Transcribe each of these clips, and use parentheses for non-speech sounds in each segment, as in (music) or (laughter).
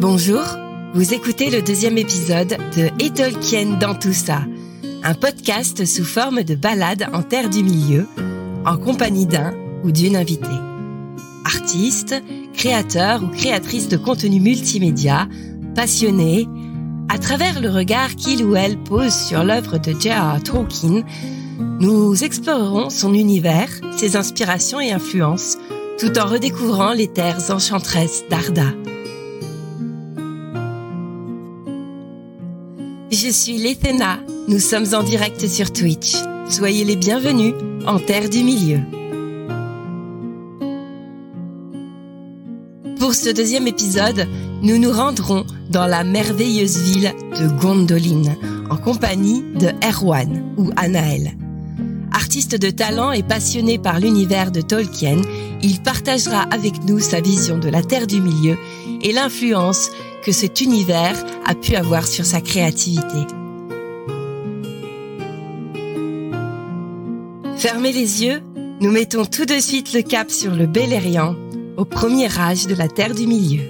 Bonjour, vous écoutez le deuxième épisode de Et Tolkien dans tout ça, un podcast sous forme de balade en terre du milieu, en compagnie d'un ou d'une invitée. Artiste, créateur ou créatrice de contenu multimédia, passionné, à travers le regard qu'il ou elle pose sur l'œuvre de J.R.R. Tolkien, nous explorerons son univers, ses inspirations et influences, tout en redécouvrant les terres enchanteresses d'Arda. Suis Léthena. Nous sommes en direct sur Twitch. Soyez les bienvenus en Terre du Milieu. Pour ce deuxième épisode, nous nous rendrons dans la merveilleuse ville de Gondolin en compagnie de Erwan ou Anaël. Artiste de talent et passionné par l'univers de Tolkien, il partagera avec nous sa vision de la Terre du Milieu et l'influence que cet univers a pu avoir sur sa créativité. Fermez les yeux, nous mettons tout de suite le cap sur le Beleriand, au premier âge de la Terre du Milieu.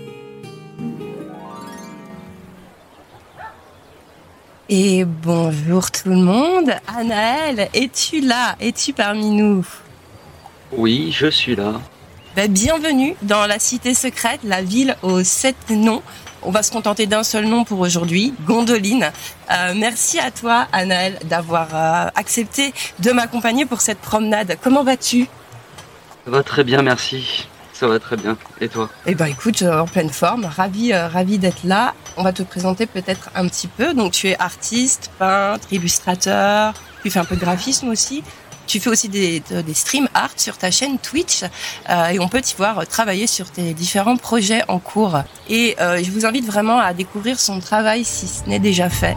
Et bonjour tout le monde. Anaël, es-tu là? Es-tu parmi nous? Oui, je suis là. Ben, bienvenue dans la cité secrète, la ville aux sept noms. On va se contenter d'un seul nom pour aujourd'hui, Gondoline. Euh, merci à toi, Anaël, d'avoir euh, accepté de m'accompagner pour cette promenade. Comment vas-tu? Ça va très bien, merci. Ça va très bien. Et toi? Eh ben, écoute, euh, en pleine forme, ravi, ravi d'être là. On va te présenter peut-être un petit peu. Donc, tu es artiste, peintre, illustrateur. Tu fais un peu de graphisme aussi. Tu fais aussi des, des stream art sur ta chaîne Twitch euh, et on peut t'y voir travailler sur tes différents projets en cours. Et euh, je vous invite vraiment à découvrir son travail si ce n'est déjà fait.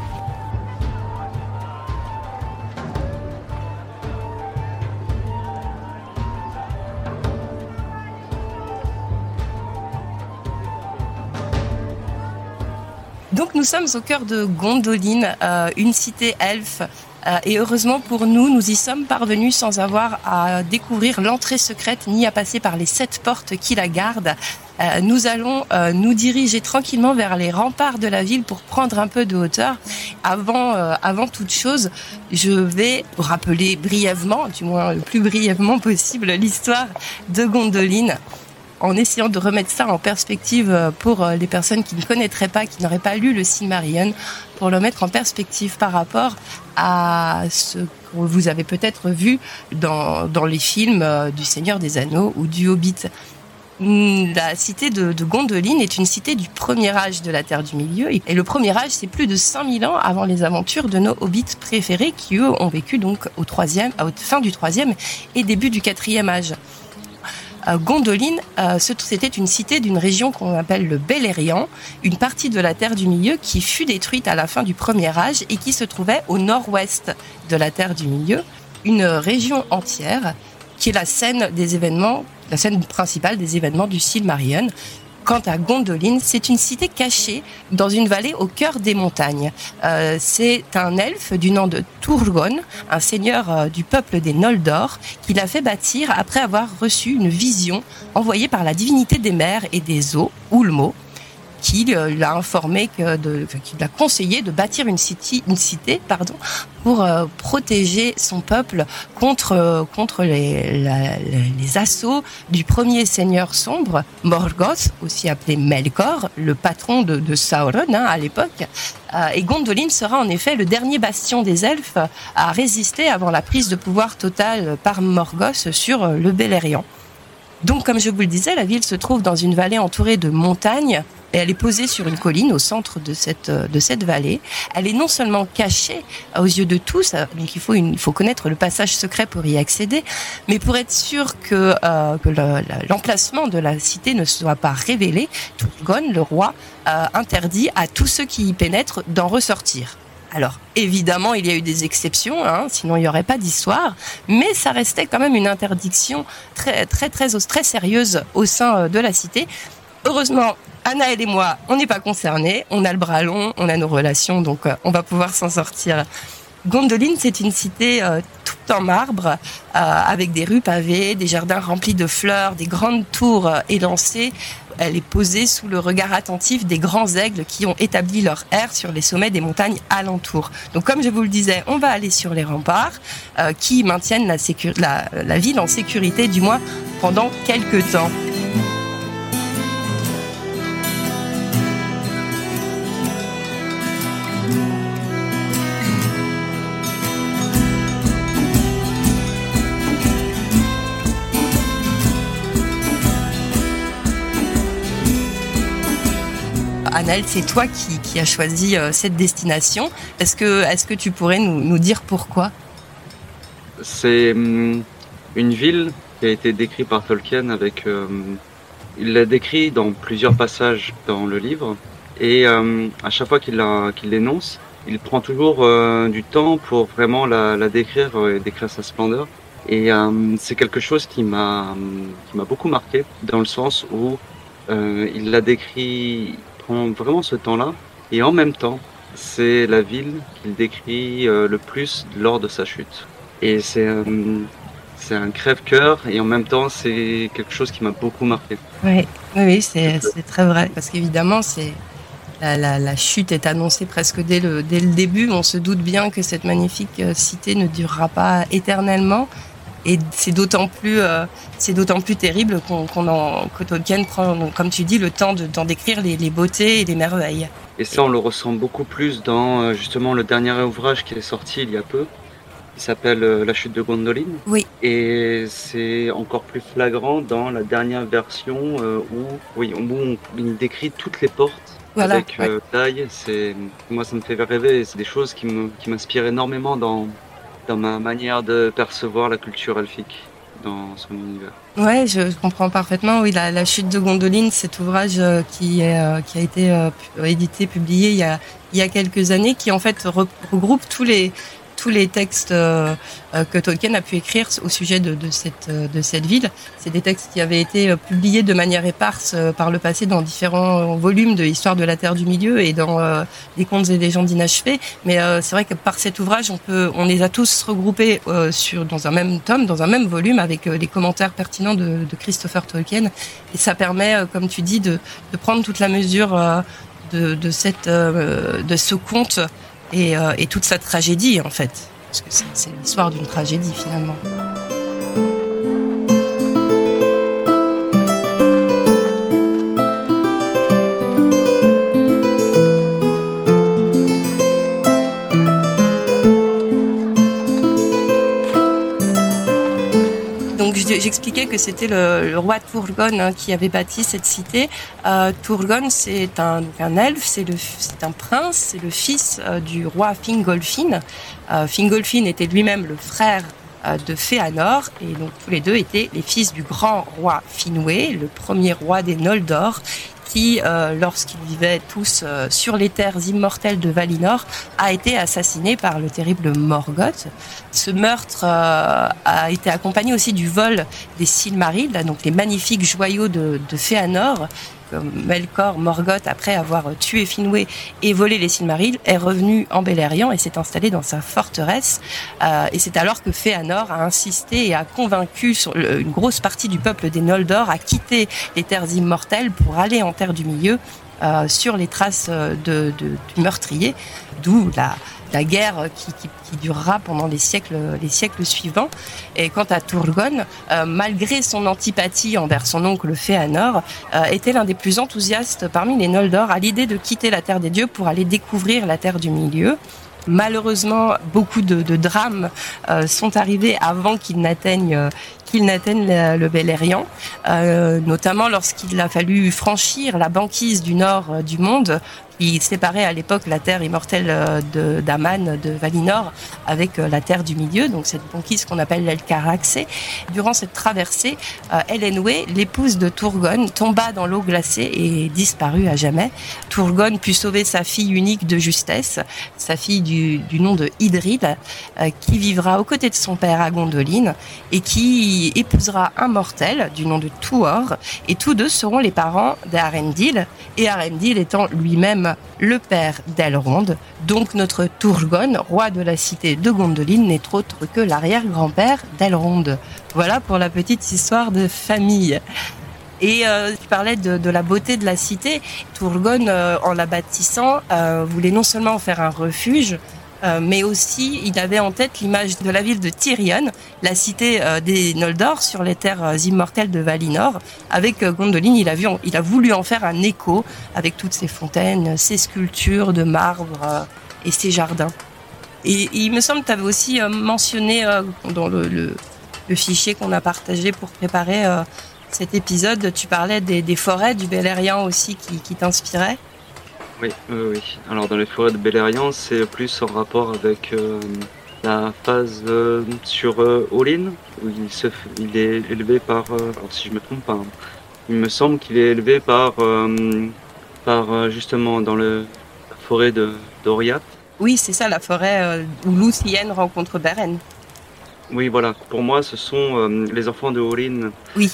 Donc nous sommes au cœur de Gondoline, euh, une cité elfe euh, et heureusement pour nous, nous y sommes parvenus sans avoir à découvrir l'entrée secrète ni à passer par les sept portes qui la gardent. Euh, nous allons euh, nous diriger tranquillement vers les remparts de la ville pour prendre un peu de hauteur. Avant, avant toute chose, je vais rappeler brièvement, du moins le plus brièvement possible, l'histoire de Gondoline en essayant de remettre ça en perspective pour les personnes qui ne connaîtraient pas, qui n'auraient pas lu le Silmarillion, pour le mettre en perspective par rapport à ce que vous avez peut-être vu dans, dans les films euh, du Seigneur des Anneaux ou du Hobbit. Hmm, la cité de, de, Gondoline est une cité du premier âge de la Terre du Milieu. Et le premier âge, c'est plus de 5000 ans avant les aventures de nos hobbits préférés qui, eux, ont vécu donc au troisième, à fin du troisième et début du quatrième âge. Gondoline, c'était une cité d'une région qu'on appelle le Beleriand, une partie de la Terre du Milieu qui fut détruite à la fin du Premier Âge et qui se trouvait au nord-ouest de la Terre du Milieu, une région entière qui est la scène des événements, la scène principale des événements du Silmarillion, Quant à Gondolin, c'est une cité cachée dans une vallée au cœur des montagnes. Euh, c'est un elfe du nom de Turgon, un seigneur euh, du peuple des Noldor, qui l'a fait bâtir après avoir reçu une vision envoyée par la divinité des mers et des eaux, Ulmo, qui l'a informé que de, qui l'a conseillé de bâtir une cité, une cité, pardon, pour euh, protéger son peuple contre euh, contre les, les assauts du premier seigneur sombre, Morgoth, aussi appelé Melkor, le patron de, Sauron hein, à l'époque. Euh, et Gondolin sera en effet le dernier bastion des elfes à résister avant la prise de pouvoir totale par Morgoth sur le Beleriand. Donc, comme je vous le disais, la ville se trouve dans une vallée entourée de montagnes et elle est posée sur une colline au centre de cette, de cette vallée. Elle est non seulement cachée aux yeux de tous, donc il faut, une, il faut connaître le passage secret pour y accéder, mais pour être sûr que, euh, que l'emplacement de la cité ne soit pas révélé, Turgon, le roi, euh, interdit à tous ceux qui y pénètrent d'en ressortir. Alors, évidemment, il y a eu des exceptions, hein, sinon il n'y aurait pas d'histoire, mais ça restait quand même une interdiction très, très, très, très sérieuse au sein euh, de la cité. Heureusement, Anna et moi, on n'est pas concernés, on a le bras long, on a nos relations, donc euh, on va pouvoir s'en sortir. Gondoline, c'est une cité euh, en marbre, avec des rues pavées, des jardins remplis de fleurs, des grandes tours élancées elle est posée sous le regard attentif des grands aigles qui ont établi leur aire sur les sommets des montagnes alentours. Donc comme je vous le disais, on va aller sur les remparts euh, qui maintiennent la, la ville en sécurité, du moins pendant quelques temps. Annelle, c'est toi qui, as choisi euh, cette destination. Est-ce que, tu pourrais nous, dire pourquoi? C'est hum, une ville qui a été décrite par Tolkien avec. Euh, il l'a décrit dans plusieurs passages dans le livre. Et euh, à chaque fois qu'il l'énonce, il prend toujours du temps pour vraiment la, décrire et décrire sa splendeur. Et c'est quelque chose qui m'a qui m'a beaucoup marqué dans le sens où il l'a décrit vraiment ce temps-là. Et en même temps, c'est la ville qu'il décrit euh, le plus lors de sa chute. Et c'est c'est un crève-cœur et en même temps c'est quelque chose qui m'a beaucoup marqué. Oui, oui, c'est très vrai parce qu'évidemment c'est la, la, chute est annoncée presque dès le, dès le début. On se doute bien que cette magnifique euh, cité ne durera pas éternellement. Et c'est d'autant plus, euh, c'est d'autant plus terrible qu'on, qu'on en, que Tolkien prend, comme tu dis, le temps d'en décrire les, les, beautés et les merveilles. Et ça, on le ressent beaucoup plus dans euh, justement le dernier ouvrage qui est sorti il y a peu, qui s'appelle euh, La chute de Gondoline. Oui. Et c'est encore plus flagrant dans la dernière version où, oui, où on, décrit toutes les portes voilà, avec taille. C'est moi, ça me fait rêver. C'est des choses qui, me, qui m'inspirent énormément dans dans ma manière de percevoir la culture elfique dans son univers. Ouais, je comprends parfaitement. Oui, la, chute de Gondoline, cet ouvrage euh, qui, est, euh, qui a été euh, édité, publié il y, a, il y a quelques années, qui en fait regroupe tous les tous les textes euh, euh, que Tolkien a pu écrire au sujet de, de cette, euh, de cette ville. C'est des textes qui avaient été publiés de manière éparse par le passé dans différents volumes de l'histoire de la Terre du Milieu et dans des contes et légendes inachevés. Mais c'est vrai que par cet ouvrage, on les a tous regroupés dans un même tome, dans un même volume, avec les commentaires pertinents de, Christopher Tolkien. Et ça permet, comme tu dis, de, prendre toute la mesure de ce conte euh, et, toute sa tragédie en fait. Parce que c'est l'histoire d'une tragédie finalement. J'expliquais que c'était le, roi Turgon hein, qui avait bâti cette cité. Euh, c'est un, un elfe, c'est un prince, c'est le fils euh, du roi Fingolfin. Euh, Fingolfin était lui-même le frère euh, de Féanor et donc tous les deux étaient les fils du grand roi Finwë, le premier roi des Noldor qui, euh, lorsqu'ils vivaient tous euh, sur les terres immortelles de Valinor, a été assassiné par le terrible Morgoth. Ce meurtre euh, a été accompagné aussi du vol des Silmarils, donc les magnifiques joyaux de, de Féanor, Melkor Morgoth, après avoir tué Finwë et volé les Silmarils, est revenu en Beleriand et s'est installé dans sa forteresse. Euh, et c'est alors que Féanor a insisté et a convaincu une grosse partie du peuple des Noldor à quitter les terres immortelles pour aller en Terre du Milieu euh, sur les traces de, du meurtrier, d'où la, la guerre qui, durera pendant les siècles, les siècles suivants. Et quant à Turgon, euh, malgré son antipathie envers son oncle Féanor, euh, était l'un des plus enthousiastes parmi les Noldor à l'idée de quitter la Terre des Dieux pour aller découvrir la Terre du Milieu. Malheureusement, beaucoup de, drames euh, sont arrivés avant qu'il n'atteigne le Beleriand, notamment lorsqu'il a fallu franchir la banquise du nord du monde qui séparait à l'époque la terre immortelle euh, de d'Aman, de Valinor, avec euh, la terre du milieu, donc cette banquise qu'on appelle l'Elkaraxé. Durant cette traversée, euh, Elenwe, l'épouse de Turgon, tomba dans l'eau glacée et disparut à jamais. Turgon put sauver sa fille unique de justesse, sa fille du, nom de Idrid, qui vivra aux côtés de son père à Gondoline et qui épousera un mortel du nom de Tuor, et tous deux seront les parents d'Arendil, et Arendil étant lui-même le père d'Elrond, donc notre Turgon, roi de la cité de Gondolin, n'est autre que l'arrière-grand-père d'Elrond. Voilà pour la petite histoire de famille. Et euh, tu parlais de, la beauté de la cité. Turgon, euh, en la bâtissant, euh, voulait non seulement en faire un refuge, euh, mais aussi il avait en tête l'image de la ville de Tyrion, la cité euh, des Noldor sur les terres euh, immortelles de Valinor. Avec Gondolin, il a, vu, il a voulu en faire un écho avec toutes ces fontaines, ces sculptures de marbre et ces jardins. Et, il me semble que tu avais aussi mentionné dans le, fichier qu'on a partagé pour préparer cet épisode, tu parlais des, forêts du Beleriand aussi qui, qui t'inspiraient. Oui, oui, Alors dans les forêts de Beleriand, c'est plus en rapport avec euh, la phase euh, sur euh, où il, se, il est élevé par, alors si je me trompe pas, hein, il me semble qu'il est élevé par, par justement dans le, la forêt de. Oui, c'est ça, la forêt où Luthien rencontre Beren. Oui, voilà. Pour moi, ce sont les enfants de Olin, oui.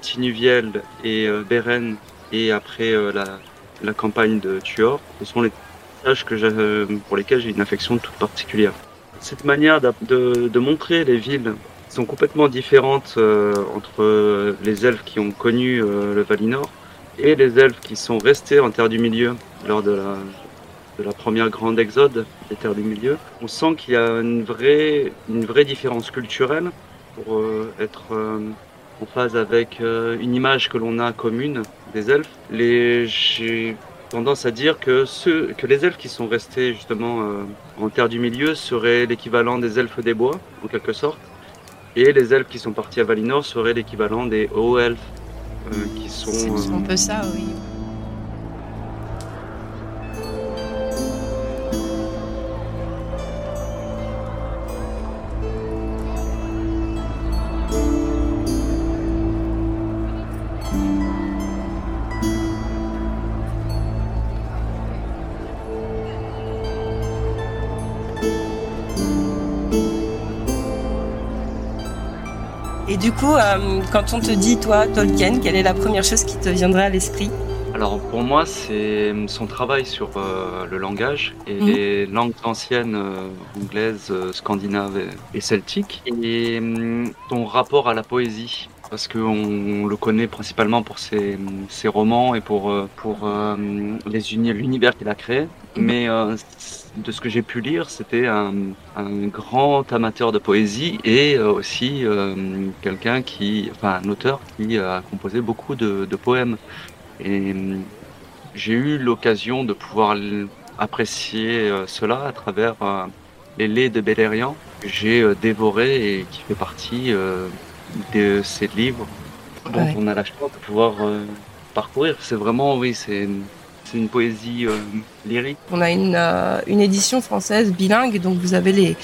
Tinuviel et Beren, et après la la campagne de Tuor, ce sont les personnages que pour lesquels j'ai une affection toute particulière. Cette manière de, montrer les villes sont complètement différentes euh, entre les elfes qui ont connu euh, le Valinor et les elfes qui sont restés en Terre du Milieu lors de la, première grande exode des Terres du Milieu. On sent qu'il y a une vraie, différence culturelle pour euh, être en phase avec euh, une image que l'on a commune des elfes. Les, j'ai tendance à dire que ceux, que les elfes qui sont restés justement euh, en terre du milieu seraient l'équivalent des elfes des bois, en quelque sorte, et les elfes qui sont partis à Valinor seraient l'équivalent des hauts elfes, euh, qui sont. C'est un peu ça, oui. Coup, euh, quand on te dit, toi, Tolkien, quelle est la première chose qui te viendrait à l'esprit? Alors pour moi, c'est son travail sur euh, le langage et mhm. les langues anciennes euh, anglaises, scandinaves et, celtiques, et hum, ton rapport à la poésie parce qu'on le connaît principalement pour ses, ses romans et pour, pour les l'univers qu'il a créé. Mhm. Mais de ce que j'ai pu lire, c'était un, un, grand amateur de poésie et euh, aussi euh, quelqu'un qui, enfin un auteur qui a composé beaucoup de, de poèmes. Et euh, j'ai eu l'occasion de pouvoir apprécier cela à travers les laits de Beleriand que j'ai dévoré et qui fait partie de ces livres dont on a la chance de pouvoir parcourir. C'est vraiment, oui, c'est c'est une poésie euh, lyrique. On a une, euh, une édition française bilingue, donc vous avez les,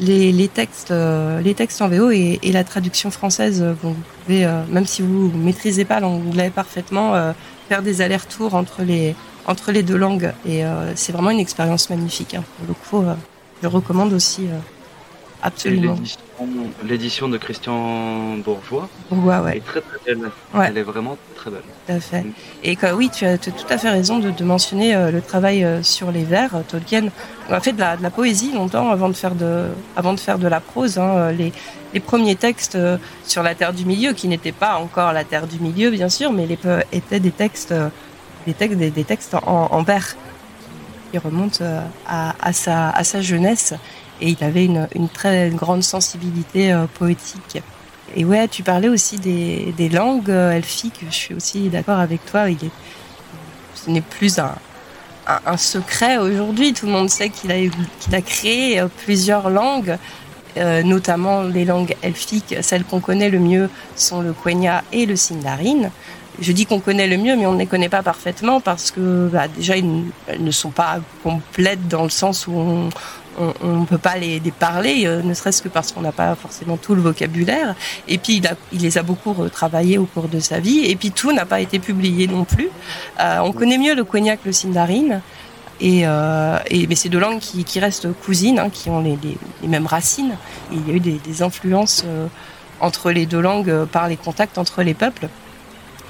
les, les textes, euh, les textes en VO et, et, la traduction française. vous pouvez, même si vous ne maîtrisez pas l'anglais parfaitement, faire des allers-retours entre les, entre les deux langues. Et c'est vraiment une expérience magnifique. Hein. Pour le coup, je recommande aussi absolument. L'édition de Christian Bourgeois Bourgeois, ouais. est très très belle. Elle est vraiment très belle. Tout à fait. Mm. Et oui, tu as, tout à fait raison de, de mentionner euh, le travail euh, sur les vers. Tolkien a fait de la, de la, poésie longtemps avant de faire de, avant de, faire de la prose. Hein. Les, les, premiers textes euh, sur la Terre du Milieu, qui n'étaient pas encore la Terre du Milieu, bien sûr, mais les, étaient des textes, des textes, des, des textes en, en, vers qui remontent à, à, sa, à sa jeunesse et il avait une, très grande sensibilité euh, poétique. Et ouais, tu parlais aussi des, langues euh, elfiques. Je suis aussi d'accord avec toi. Il est, ce n'est plus un, secret aujourd'hui. Tout le monde sait qu'il a, créé euh, plusieurs langues, notamment les langues elfiques. Celles qu'on connaît le mieux sont le Quenya et le Sindarin. Je dis qu'on connaît le mieux, mais on ne les connaît pas parfaitement parce que bah, déjà, ils, elles ne sont pas complètes dans le sens où on, on ne peut pas les, parler, euh, ne serait-ce que parce qu'on n'a pas forcément tout le vocabulaire. Et puis il, les a beaucoup retravaillés au cours de sa vie. Et puis tout n'a pas été publié non plus. Euh, on connaît mieux le cognac, le sindarin. Et, euh, et mais c'est deux langues qui, restent cousines, hein, qui ont les, mêmes racines. Il y a eu des, influences entre les deux langues par les contacts entre les peuples.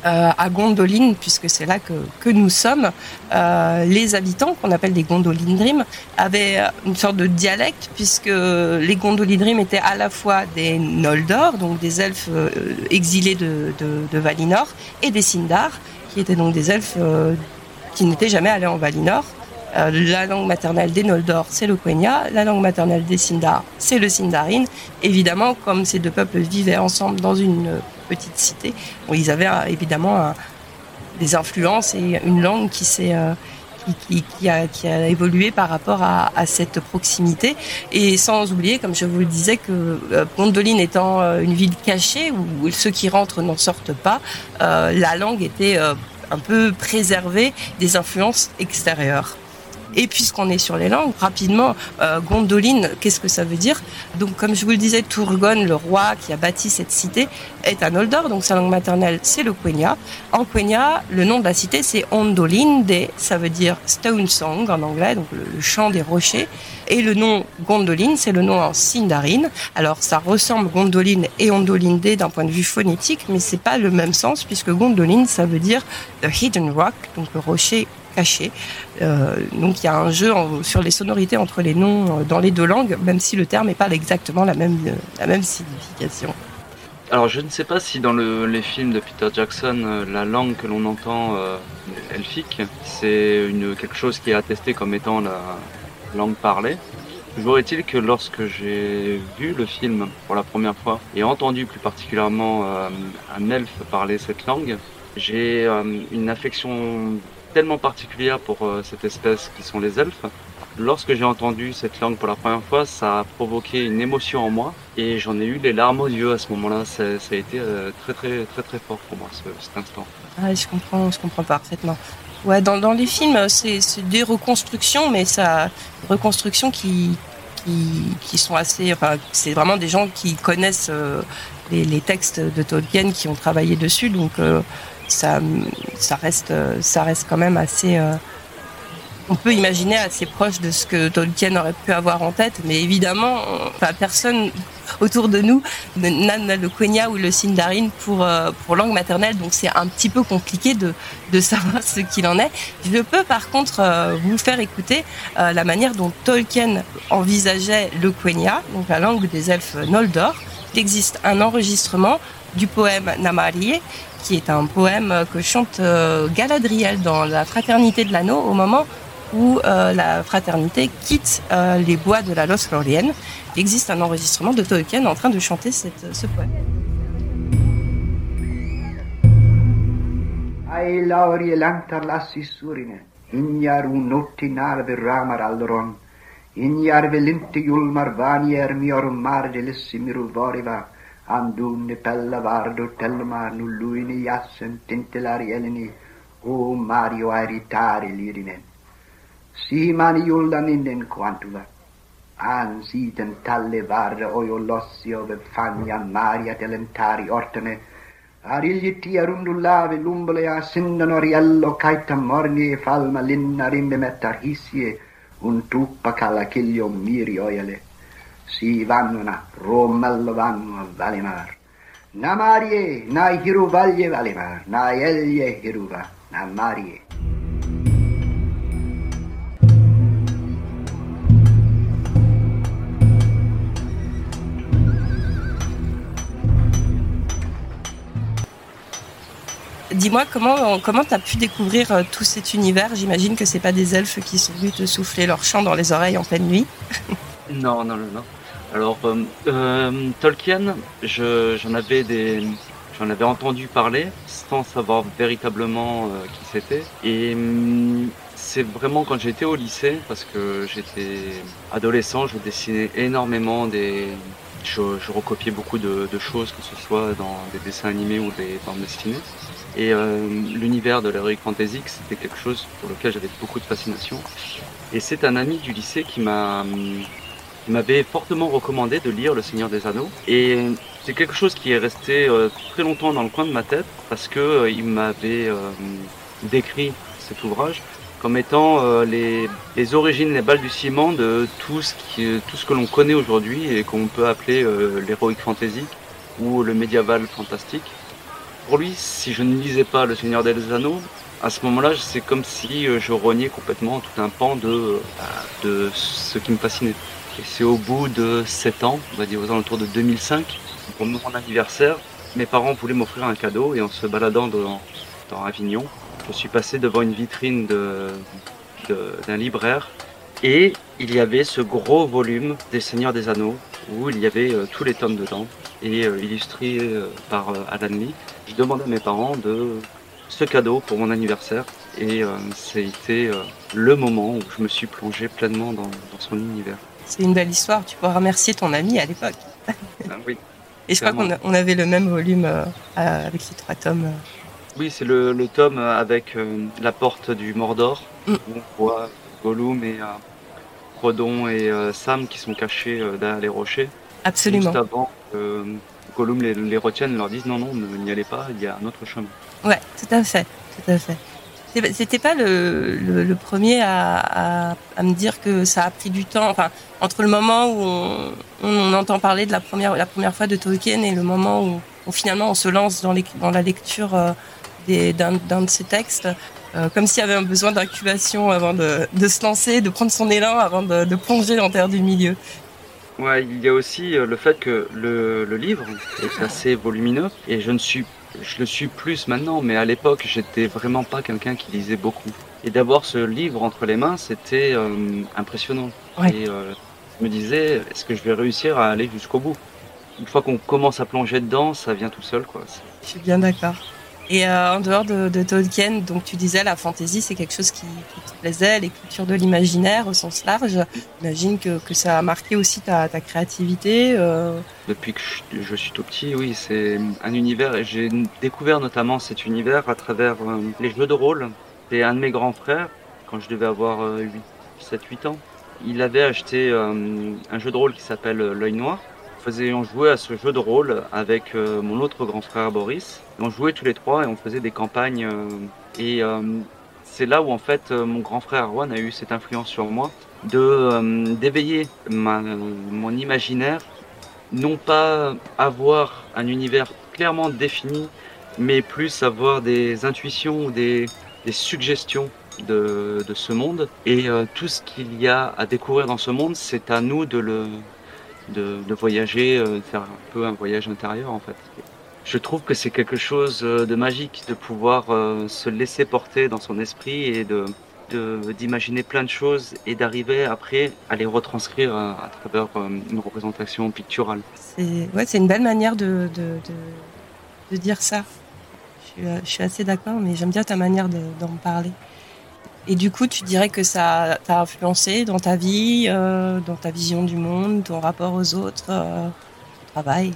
Euh, à Gondoline, puisque c'est là que, que, nous sommes, euh, les habitants, qu'on appelle des Gondolindrim, avaient une sorte de dialecte, puisque les Gondolindrim étaient à la fois des Noldor, donc des elfes euh, exilés de, de, de, Valinor, et des Sindar, qui étaient donc des elfes qui n'étaient jamais allés en Valinor. La langue maternelle des Noldor, c'est le Quenya. La langue maternelle des Sindar, c'est le Sindarin. Évidemment, comme ces deux peuples vivaient ensemble dans une petite cité. ils avaient euh, évidemment euh, des influences et une langue qui s'est euh, qui, a, qui, a, évolué par rapport à, cette proximité. Et sans oublier, comme je vous le disais, que Gondoline étant une ville cachée où ceux qui rentrent n'en sortent pas, la langue était un peu préservée des influences extérieures. Et puisqu'on est sur les langues, rapidement, euh, Gondoline, qu'est-ce que ça veut dire? Donc, comme je vous le disais, Turgon, le roi qui a bâti cette cité, est un Noldor, donc sa langue maternelle, c'est le Quenya. En Quenya, le nom de la cité, c'est Ondolinde, ça veut dire Stone Song en anglais, donc le, chant des rochers. Et le nom Gondoline, c'est le nom en Sindarin. Alors, ça ressemble Gondoline et Ondolinde d'un point de vue phonétique, mais c'est pas le même sens, puisque Gondoline, ça veut dire The Hidden Rock, donc le rocher caché. Euh, donc il y a un jeu sur les sonorités entre les noms euh, dans les deux langues, même si le terme n'est pas exactement la même, euh, la même signification. Alors je ne sais pas si dans les films de Peter Jackson, la langue que l'on entend elfique, c'est quelque chose qui est attesté comme étant la langue parlée. Toujours est-il que lorsque j'ai vu le film pour la première fois et entendu plus particulièrement un elfe parler cette langue, j'ai une affection tellement particulière pour euh, cette espèce qui sont les elfes. Lorsque j'ai entendu cette langue pour la première fois, ça a provoqué une émotion en moi et j'en ai eu les larmes aux yeux à ce moment-là. Ça, a été euh, très très très très fort pour moi cet instant. Ah, je comprends, je comprends parfaitement. Ouais, dans, dans les films, c'est des reconstructions, mais ça, reconstructions qui, qui, qui sont assez, enfin, c'est vraiment des gens qui connaissent euh, les, les, textes de Tolkien, qui ont travaillé dessus, donc ça, reste, ça reste quand même assez. Euh, on peut imaginer assez proche de ce que Tolkien aurait pu avoir en tête, mais évidemment, personne autour de nous n'a le Quenya ou le Sindarin pour, euh, pour langue maternelle, donc c'est un petit peu compliqué de, (laughs) savoir ce qu'il en est. Je peux par contre euh, vous faire écouter la manière dont Tolkien envisageait le Quenya, donc la langue des elfes Noldor. Il existe un enregistrement du poème Namarie, qui est un poème que chante euh, Galadriel dans la Fraternité de l'Anneau au moment où euh, la fraternité quitte euh, les bois de la Lothlórien. Il existe un enregistrement de Tolkien en train de chanter ce poème. Andunne pella vardo telma nulluini jassen tintelari eleni, o Mario airitari lirine Si mani juldan innen quantula. An siten talle varra oio lossio ve fania maria telentari ortene, arigli tia rundullave lumbole a sindan oriello caita morni e falma linna rimbe mettar hisie, un tuppa calaciglio miri oiele. Si vanno romello vanno Valimar. Na Marie, na Hiruvaglie Valimar, na Elje Hiruva, na Marie. Dis-moi comment comment t'as pu découvrir euh, tout cet univers? J'imagine que c'est pas des elfes qui sont venus te souffler leur chant dans les oreilles en pleine nuit. (laughs) non non non non. Alors, euh, euh, Tolkien, j'en avais j'en avais entendu parler sans savoir véritablement euh, qui c'était. Et hum, c'est vraiment quand j'étais au lycée, parce que j'étais adolescent, je dessinais énormément des, je, recopiais beaucoup de, choses, que ce soit dans des dessins animés ou des bandes dessinées. Et l'univers de l'heroic fantasy, c'était quelque chose pour lequel j'avais beaucoup de fascination. Et c'est un ami du lycée qui m'a hum, il m'avait fortement recommandé de lire Le Seigneur des Anneaux. Et c'est quelque chose qui est resté euh, très longtemps dans le coin de ma tête parce que euh, il m'avait euh, décrit cet ouvrage comme étant les, les, origines, les balbutiements de tout ce, tout ce que l'on connaît aujourd'hui et qu'on peut appeler l'heroic fantasy ou le médiéval fantastique. pour lui, si je ne lisais pas Le Seigneur des Anneaux, à ce moment-là, c'est comme si je reniais complètement tout un pan de, de ce qui me fascinait. Et c'est au bout de 7 ans, on va dire aux alentours de 2005, pour mon anniversaire, mes parents voulaient m'offrir un cadeau et en se baladant dans, Avignon, je suis passé devant une vitrine d'un libraire et il y avait ce gros volume des Seigneurs des Anneaux où il y avait euh, tous les tomes dedans et euh, illustrés euh, par Alan Lee. Je demandais à mes parents de ce cadeau pour mon anniversaire et c'était le moment où je me suis plongé pleinement dans, son univers. C'est une belle histoire, tu pourras remercier ton ami à l'époque. Ah oui. (laughs) Et je crois qu'on avait le même volume avec ces trois tomes. Oui, c'est le, tome avec la porte du Mordor, mm. où on voit Gollum et Frodon et euh, Sam qui sont cachés euh, derrière les rochers. Absolument. Juste avant que Gollum les, les retienne, leur dise non, non, n'y allez pas, il y a un autre chemin. Ouais, tout à fait, tout à fait. C'était pas le, premier à, me dire que ça a pris du temps. Enfin, entre le moment où on, entend parler de la première, fois de Tolkien et le moment où, finalement on se lance dans, la lecture euh, d'un de ses textes, euh, comme s'il y avait un besoin d'incubation avant de, se lancer, de prendre son élan avant de, plonger dans terre du milieu. Ouais, il y a aussi euh, le fait que le, le, livre est assez volumineux et je ne suis je le suis plus maintenant, mais à l'époque, j'étais vraiment pas quelqu'un qui lisait beaucoup. Et d'avoir ce livre entre les mains, c'était euh, impressionnant. Et je me disais, est-ce que je vais réussir à aller jusqu'au bout? Une fois qu'on commence à plonger dedans, ça vient tout seul, quoi. Je suis bien d'accord. Et euh, en dehors de, Tolkien, donc tu disais la fantaisie, c'est quelque chose qui, te plaisait, l'écriture de l'imaginaire au sens large. J'imagine que, ça a marqué aussi ta, créativité. Euh. Depuis que je, suis tout petit, oui, c'est un univers j'ai découvert notamment cet univers à travers euh, les jeux de rôle. Un de mes grands frères, quand je devais avoir 7-8 ans. Il avait acheté un jeu de rôle qui s'appelle L'œil noir on jouait à ce jeu de rôle avec euh, mon autre grand frère Boris. On jouait tous les trois et on faisait des campagnes. Euh, et euh, c'est là où en fait mon grand frère Juan a eu cette influence sur moi de d'éveiller mon imaginaire, non pas avoir un univers clairement défini, mais plus avoir des intuitions ou des, suggestions de, ce monde. Et tout ce qu'il y a à découvrir dans ce monde, c'est à nous de le, de, voyager, euh, faire un peu un voyage intérieur en fait. Je trouve que c'est quelque chose euh, de magique de pouvoir euh, se laisser porter dans son esprit et de d'imaginer plein de choses et d'arriver après à les retranscrire à, travers une représentation picturale. C'est ouais, c'est une belle manière de, de, de, dire ça. Je suis, je suis assez d'accord, mais j'aime bien ta manière d'en parler. Et du coup, tu dirais que ça t'a influencé dans ta vie, euh, dans ta vision du monde, ton rapport aux autres, euh, ton travail?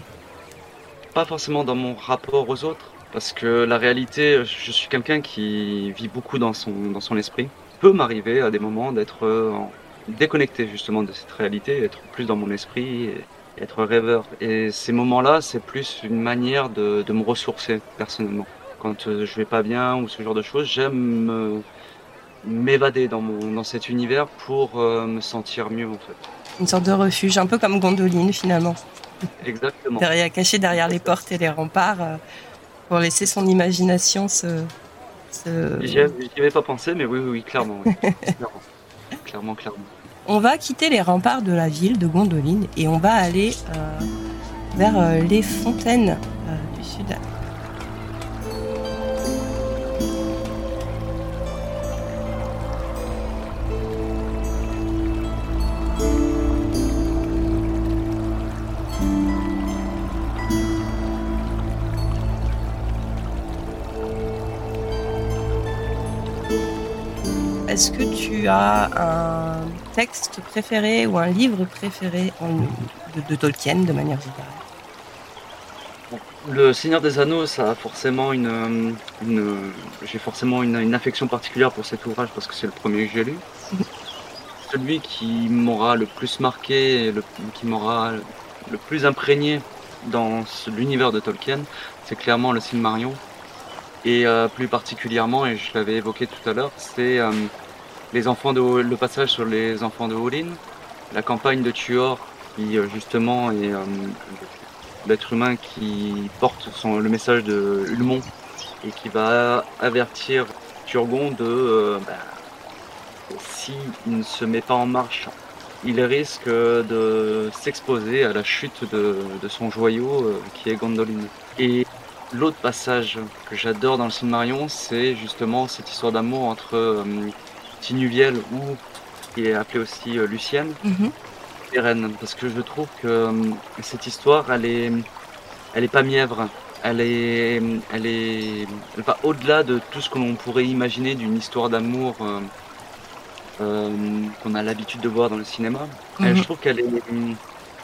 Pas forcément dans mon rapport aux autres, parce que la réalité, je suis quelqu'un qui vit beaucoup dans son, dans son esprit. peut m'arriver à des moments d'être euh, déconnecté justement de cette réalité, être plus dans mon esprit, et être rêveur. Et ces moments-là, c'est plus une manière de, de me ressourcer personnellement. Quand je vais pas bien ou ce genre de choses, j'aime m'évader dans, mon, dans cet univers pour euh, me sentir mieux en fait. Une sorte de refuge, un peu comme Gondoline finalement. Exactement. Derrière, caché derrière les portes et les remparts euh, pour laisser son imagination se. se... J'y avais pas pensé, mais oui, oui, (laughs) clairement, clairement. clairement. On va quitter les remparts de la ville de Gondoline et on va aller euh, vers les fontaines du sud. Tu as un texte préféré ou un livre préféré de, Tolkien de manière générale? Le Seigneur des Anneaux, ça a forcément une, j'ai forcément une, affection particulière pour cet ouvrage parce que c'est le premier que j'ai lu. (laughs) Celui qui m'aura le plus marqué, le, qui m'aura le plus imprégné dans l'univers de Tolkien, c'est clairement le Silmarillion. Et euh, plus particulièrement, et je l'avais évoqué tout à l'heure, c'est euh, les enfants de, le passage sur les enfants de Olin, la campagne de Tuor qui euh, justement est l'être humain qui porte son, le message de Ulmon et qui va avertir Turgon de euh, bah, s'il ne se met pas en marche, il risque de s'exposer à la chute de, son joyau euh, qui est Gondolin. Et l'autre passage que j'adore dans le Silmarion, c'est justement cette histoire d'amour entre euh, Tinuviel ou qui est appelée aussi euh, Lucienne Rennes, parce que je trouve que cette histoire, elle est, elle est pas mièvre elle est, elle est, elle va au-delà de tout ce que l'on pourrait imaginer d'une histoire d'amour euh, euh, qu'on a l'habitude de voir dans le cinéma. Mhm. je trouve qu'elle est,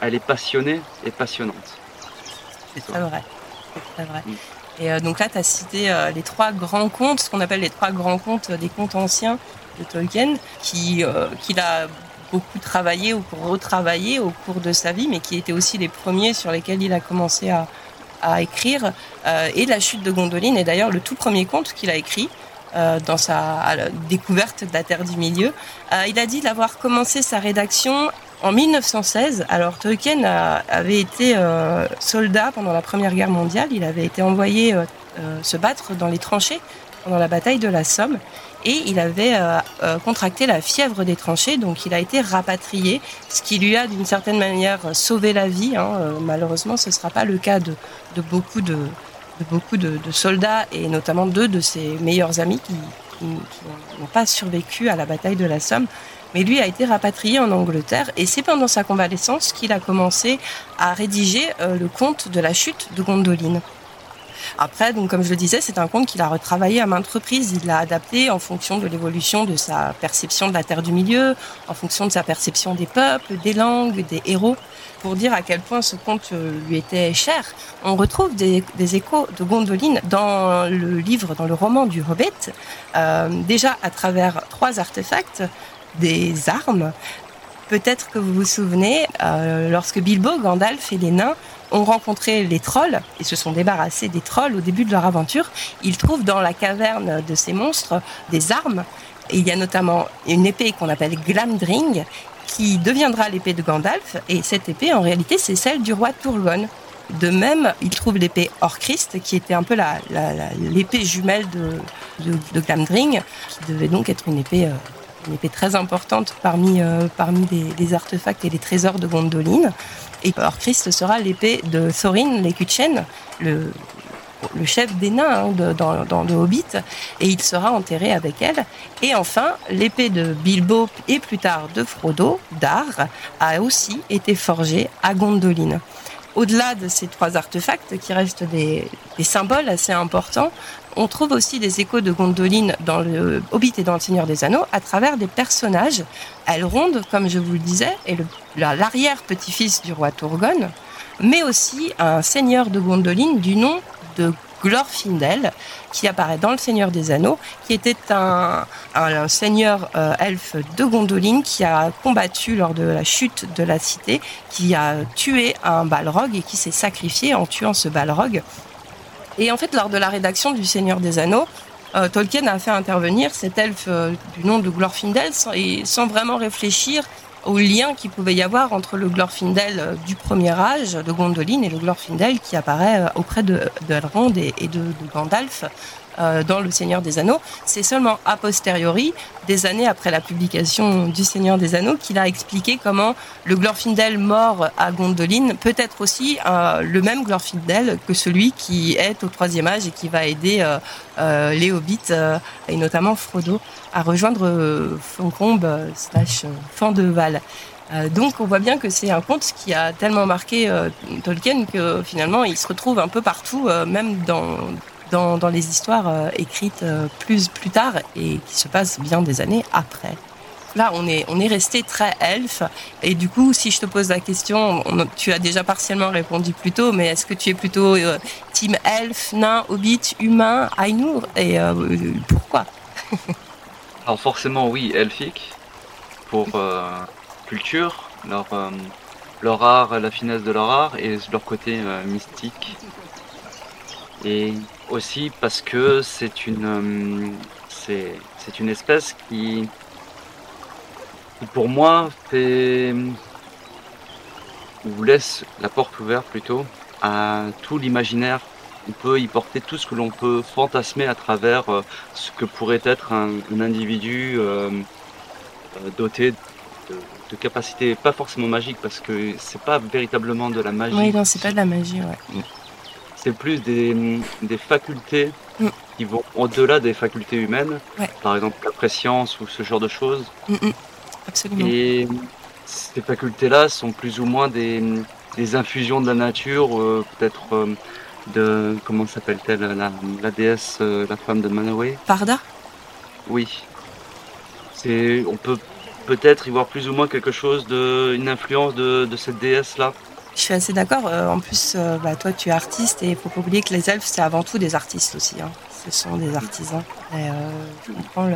elle est passionnée et passionnante. C'est vrai. C'est vrai. Mm. Et euh, donc là, tu as cité les trois grands contes, ce qu'on appelle les trois grands contes des contes anciens de Tolkien, qui qu'il a beaucoup travaillé ou retravaillé au cours de sa vie, mais qui étaient aussi les premiers sur lesquels il a commencé à, à écrire. Euh, et La chute de Gondoline est d'ailleurs le tout premier conte qu'il a écrit. Euh, dans sa découverte de la Terre du Milieu. Euh, il a dit d'avoir commencé sa rédaction en 1916. Alors Tolkien avait été soldat pendant la Première Guerre mondiale. Il avait été envoyé se battre dans les tranchées pendant la bataille de la Somme et il avait euh, euh, contracté la fièvre des tranchées, donc il a été rapatrié, ce qui lui a d'une certaine manière sauvé la vie. Hein. Euh, malheureusement, ce ne sera pas le cas de, beaucoup, de, soldats et notamment de ses meilleurs amis qui, n'ont pas survécu à la bataille de la Somme. Mais lui a été rapatrié en Angleterre et c'est pendant sa convalescence qu'il a commencé à rédiger le conte de la chute de Gondoline. Après, donc comme je le disais, c'est un conte qu'il a retravaillé à maintes reprises. Il l'a adapté en fonction de l'évolution de sa perception de la Terre du Milieu, en fonction de sa perception des peuples, des langues, des héros. Pour dire à quel point ce conte euh, lui était cher, on retrouve des, échos de Gondoline dans le livre, dans le roman du Hobbit, euh, déjà à travers trois artefacts, des armes, Peut-être que vous vous souvenez, euh, lorsque Bilbo, Gandalf et les nains ont rencontré les trolls et se sont débarrassés des trolls au début de leur aventure, ils trouvent dans la caverne de ces monstres des armes. Il y a notamment une épée qu'on appelle Glamdring qui deviendra l'épée de Gandalf. Et cette épée, en réalité, c'est celle du roi Turgon. De même, ils trouvent l'épée Orchrist, qui était un peu l'épée jumelle de, Glamdring, qui devait donc être une épée, euh, une épée très importante parmi, euh, parmi les, artefacts et les trésors de Gondolin. Et Christ sera l'épée de Thorin Lekuchen, le, le chef des nains hein, dans, dans le Hobbit, et il sera enterré avec elle. Et enfin, l'épée de Bilbo et plus tard de Frodo, Dar, a aussi été forgée à Gondolin au-delà de ces trois artefacts qui restent des, symboles assez importants, on trouve aussi des échos de Gondoline dans le Hobbit et dans le Seigneur des Anneaux à travers des personnages. Elrond, comme je vous le disais, est l'arrière-petit-fils du roi Turgon, mais aussi un seigneur de Gondoline du nom de Glorfindel, qui apparaît dans Le Seigneur des Anneaux, qui était un, seigneur euh, elfe de Gondoline qui a combattu lors de la chute de la cité, qui a tué un Balrog et qui s'est sacrifié en tuant ce Balrog. Et en fait, lors de la rédaction du Seigneur des Anneaux, euh, Tolkien a fait intervenir cet elfe euh, du nom de Glorfindel sans, vraiment réfléchir au lien qu'il pouvait y avoir entre le Glorfindel euh, du premier âge de Gondolin et le Glorfindel qui apparaît auprès de, et, de Gandalf euh, dans Le Seigneur des Anneaux. C'est seulement a posteriori, des années après la publication du Seigneur des Anneaux, qu'il a expliqué comment le Glorfindel mort à Gondolin peut être aussi le même Glorfindel que celui qui est au troisième âge et qui va aider les hobbits et notamment Frodo à rejoindre Foncombe slash Fandeval. donc on voit bien que c'est un conte qui a tellement marqué Tolkien que finalement il se retrouve un peu partout, même dans, dans, les histoires euh, écrites euh, plus, plus tard et qui se passent bien des années après. Là, on est, on est resté très elfe. Et du coup, si je te pose la question, tu as déjà partiellement répondu plus tôt, mais est-ce que tu es plutôt euh, team elfe, nain, hobbit, humain, Ainur Et pourquoi? (laughs) Alors forcément, oui, elfique, pour culture, leur, leur art, la finesse de leur art et leur côté mystique. Et aussi parce que c'est une, euh, c'est, une espèce qui, pour moi, fait, ou laisse la porte ouverte plutôt à tout l'imaginaire. On peut y porter tout ce que l'on peut fantasmer à travers euh, ce que pourrait être un, individu euh, euh, doté de, de, capacités pas forcément magiques parce que c'est pas véritablement de la magie. Oui, non, c'est pas de la magie, ouais. Mm. C'est plus des, des facultés mm. qui vont au-delà des facultés humaines. Par exemple, la préscience ou ce genre de choses. Mm, Absolument. Et ces facultés-là sont plus ou moins des, des infusions de la nature, euh, peut-être euh, de comment s'appelle-t-elle la, la, déesse, euh, la femme de Manaway. Parda? Oui. C'est, on peut peut-être y voir plus ou moins quelque chose de, une influence de, de cette déesse-là. Je suis assez d'accord. en plus, bah, toi, tu es artiste et il faut pas oublier que les elfes, c'est avant tout des artistes aussi. Hein. Ce sont des artisans. Et je comprends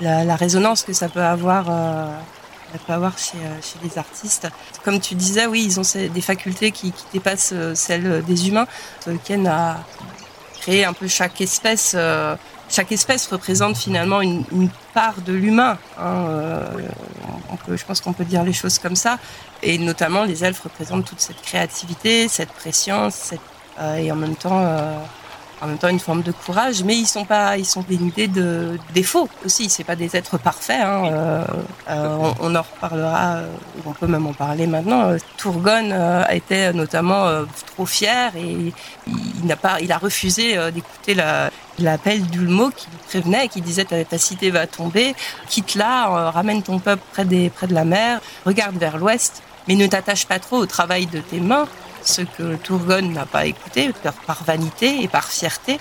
la, résonance que ça peut avoir elle peut avoir chez, euh, les artistes. Comme tu disais, oui, ils ont des facultés qui, dépassent euh, celles des humains. Tolkien a créé un peu chaque espèce. Euh, chaque espèce représente finalement une, part de l'humain. Hein, peut, je pense qu'on peut dire les choses comme ça. Et notamment, les elfes représentent toute cette créativité, cette préscience, cette, et en même temps en même temps une forme de courage, mais ils sont pas, ils sont dénudés de défauts aussi. C'est pas des êtres parfaits. Hein. Euh, euh, on, en reparlera. Euh, on peut même en parler maintenant. Euh, Tourgon a été notamment trop fier et il n'a pas, il a refusé d'écouter l'appel d'Ulmo qui prévenait, qui disait ta, cité va tomber, quitte là, ramène ton peuple près des, près de la mer, regarde vers l'ouest, mais ne t'attache pas trop au travail de tes mains ce que Tourgon n'a pas écouté, par vanité et par fierté,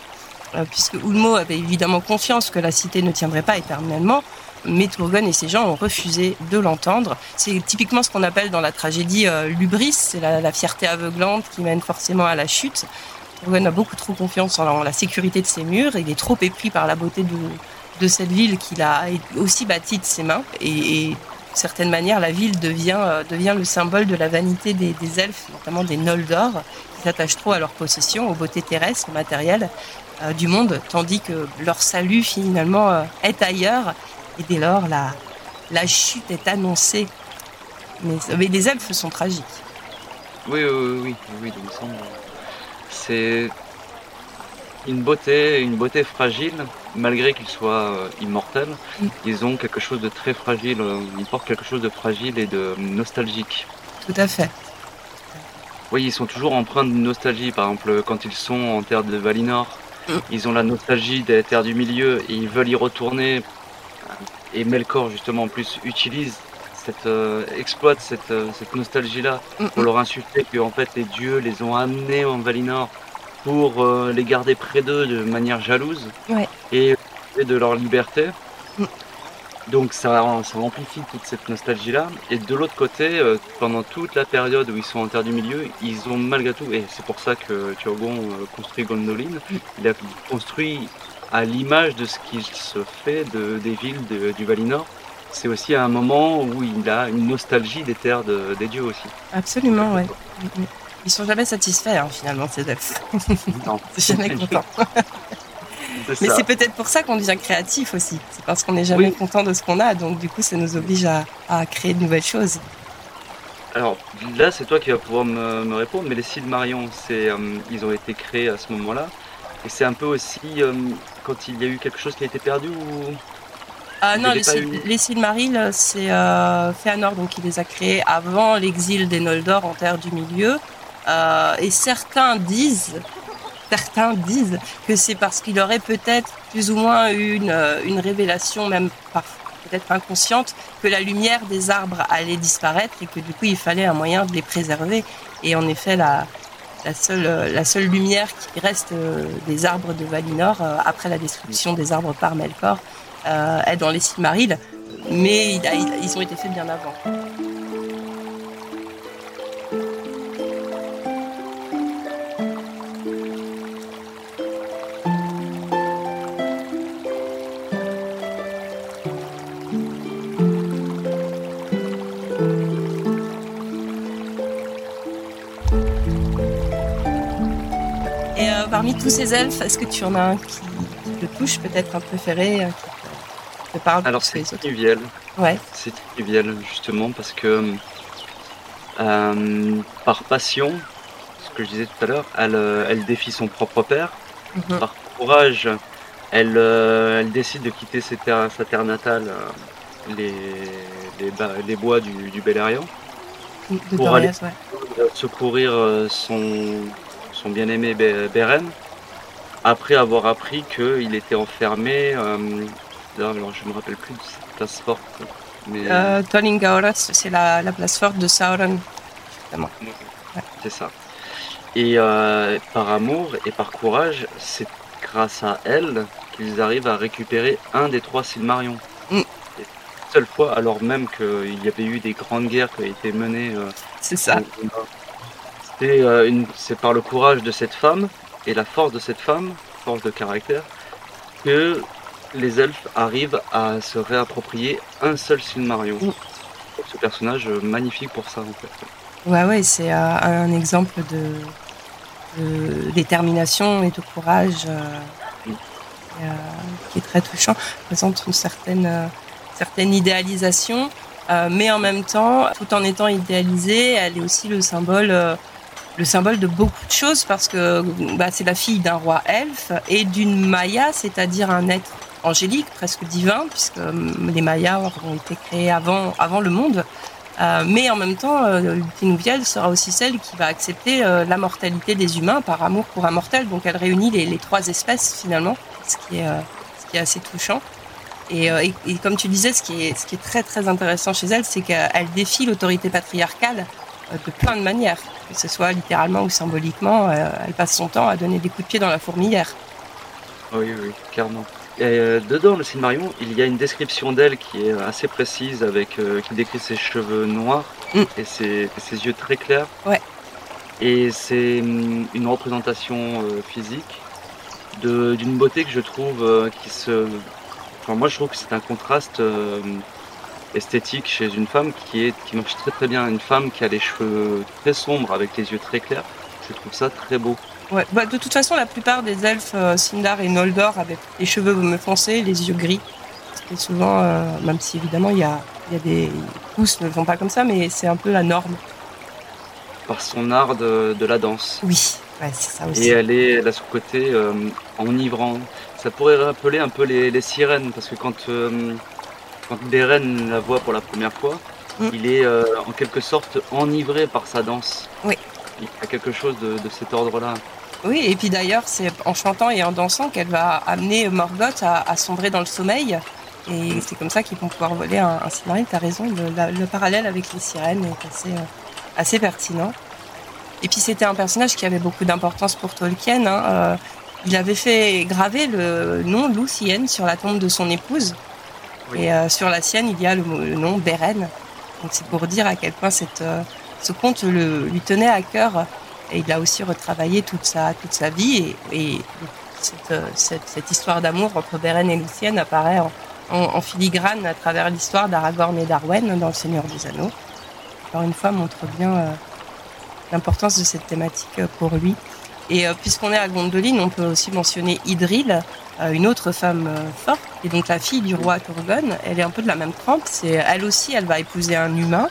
euh, puisque Ulmo avait évidemment confiance que la cité ne tiendrait pas éternellement, mais Tourgon et ses gens ont refusé de l'entendre. C'est typiquement ce qu'on appelle dans la tragédie euh, l'ubris, c'est la, fierté aveuglante qui mène forcément à la chute. Tourgon a beaucoup trop confiance en la, sécurité de ses murs, il est trop épris par la beauté de, cette ville qu'il a aussi bâtie de ses mains, et certaine manière, la ville devient, euh, devient le symbole de la vanité des, elfes, notamment des Noldor, qui s'attachent trop à leur possession, aux beautés terrestres, matérielles euh, du monde, tandis que leur salut finalement euh, est ailleurs. Et dès lors, la, la chute est annoncée. Mais, les elfes sont tragiques. Oui, oui, oui, oui, oui c'est une beauté, une beauté fragile, malgré qu'ils soient euh, immortels, mm. ils ont quelque chose de très fragile, euh, ils portent quelque chose de fragile et de nostalgique. Tout à fait. Oui, ils sont toujours empreints de nostalgie, par exemple quand ils sont en terre de Valinor, mm. ils ont la nostalgie des terres du milieu et ils veulent y retourner. Et Melkor justement en plus utilise cette euh, exploite cette, cette nostalgie là mm, pour leur insulter que en fait les dieux les ont amenés en Valinor pour euh, les garder près d'eux de manière jalouse et, de leur liberté. Mm. Donc ça, ça, amplifie toute cette nostalgie-là. Et de l'autre côté, euh, pendant toute la période où ils sont en terre du milieu, ils ont malgré tout, et c'est pour ça que Turgon euh, construit Gondolin, mm. il a construit à l'image de ce qui se fait de, des villes du Valinor. C'est aussi un moment où il a une nostalgie des terres des dieux aussi. Absolument, ouais. Ils sont jamais satisfaits, hein, finalement, ces elfes. Non. (laughs) (laughs) c'est jamais content. Mais c'est peut-être pour ça qu'on devient créatif aussi. C'est parce qu'on n'est jamais content de ce qu'on a. Donc, du coup, ça nous oblige à, créer de nouvelles choses. Alors, là, c'est toi qui vas pouvoir me, répondre. Mais les Silmarion, c'est, euh, ils ont été créés à ce moment-là. Et c'est un peu aussi euh, quand il y a eu quelque chose qui a été perdu ou. Ah non, les, les Silmarils, c'est euh, Fëanor donc, qui les a créés avant l'exil des Noldor en Terre du Milieu. Euh, et certains disent, certains disent que c'est parce qu'il aurait peut-être plus ou moins une, euh, une révélation, même peut-être inconsciente, que la lumière des arbres allait disparaître et que du coup il fallait un moyen de les préserver. Et en effet, la, la seule, lumière qui reste euh, des arbres de Valinor après la destruction des arbres par Melkor est dans les Silmarils, mais ils ont été faits bien avant. Parmi tous ces elfes, est-ce que tu en as un qui, te touche, peut-être un préféré, qui te parle Alors c'est trivial. Ouais. C'est trivial justement parce que euh, par passion, ce que je disais tout à l'heure, elle, euh, elle défie son propre père. Mhm. Par courage, elle, euh, elle décide de quitter ses terres- sa terre natale, euh, les, les, les bois du, du Beleriand, De Pour ouais. euh, secourir euh, son, son bien-aimé Be- Beren, après avoir appris qu'il était enfermé. euh, là, alors, je me rappelle plus de cette place forte, mais Euh, c'est la, la place forte de Sauron. c'est ça. Et euh, par amour et par courage, c'est grâce à elle qu'ils arrivent à récupérer un des trois Silmarions. Mm. Seule fois, alors même qu'il y avait eu des grandes guerres qui avaient été menées. euh, C'est ça. au- au- C'est euh, c'est par le courage de cette femme et la force de cette femme, force de caractère, que les elfes arrivent à se réapproprier un seul Silmarion. Ce personnage magnifique pour ça en fait. Ouais, ouais, c'est euh, un exemple de, de détermination et de courage euh, et, qui est très touchant. présente une certaine, certaine idéalisation, euh, mais en même temps, tout en étant idéalisée, elle est aussi le symbole, euh, le symbole de beaucoup de choses parce que bah, c'est la fille d'un roi elfe et d'une Maya, c'est-à-dire un être angélique, presque divin, puisque euh, les Mayas ont été créés avant, avant le monde. Euh, mais en même temps, euh, sera aussi celle qui va accepter euh, la mortalité des humains par amour pour un mortel. Donc elle réunit les, trois espèces finalement, ce qui est, assez touchant. Et, comme tu disais, ce qui est, ce qui est très très intéressant chez elle, c'est qu'elle défie l'autorité patriarcale de plein de manières, que ce soit littéralement ou symboliquement. euh, elle passe son temps à donner des coups de pied dans la fourmilière. Oui, oui, clairement. Et euh, dedans, le Silmarion, il y a une description d'elle qui est assez précise, avec euh, qui décrit ses cheveux noirs Mm. et, ses, ses yeux très clairs. Ouais. Et c'est hum, une représentation euh, physique d'une beauté que je trouve euh, qui se. Enfin, moi, je trouve que c'est un contraste esthétique chez une femme qui, est, qui marche très très bien. Une femme qui a les cheveux très sombres avec les yeux très clairs. Je trouve ça très beau. Ouais. Bah, de toute façon, la plupart des elfes, euh, Sindar et Noldor, avaient les cheveux foncés, les yeux gris. Et souvent, euh, même si évidemment il y a, y a des tous ne le font pas comme ça, mais c'est un peu la norme. Par son art de- de la danse. Oui, ouais, c'est ça aussi. Et elle, est, elle a ce côté euh, enivrant. Ça pourrait rappeler un peu les, les sirènes, parce que quand, quand Beren la voit pour la première fois, Mm. il est euh, en quelque sorte enivré par sa danse. Oui. Il y a quelque chose de, de cet ordre-là. Oui, et puis d'ailleurs, c'est en chantant et en dansant qu'elle va amener Morgoth à, à sombrer dans le sommeil. Et c'est comme ça qu'ils vont pouvoir voler un, un Silmaril. T'as raison, le, la- le parallèle avec les sirènes est assez, euh, assez pertinent. Et puis c'était un personnage qui avait beaucoup d'importance pour Tolkien. hein. Euh, il avait fait graver le nom Luthien sur la tombe de son épouse. Et euh, sur la sienne, il y a le, le nom Beren. Donc c'est pour dire à quel point cette, euh, ce conte le, lui tenait à cœur. Et il a aussi retravaillé toute sa, toute sa vie. Et, et cette, euh, cette, cette histoire d'amour entre Beren et Luthien apparaît en, en, filigrane à travers l'histoire d'Aragorn et d'Arwen dans Le Seigneur des Anneaux. Encore une fois, montre bien euh, l'importance de cette thématique euh, pour lui. Et euh, puisqu'on est à Gondolin, on peut aussi mentionner Idril, une autre femme forte, et donc la fille du roi Turgon. Elle est un peu de la même trempe. C'est elle aussi, elle va épouser un humain.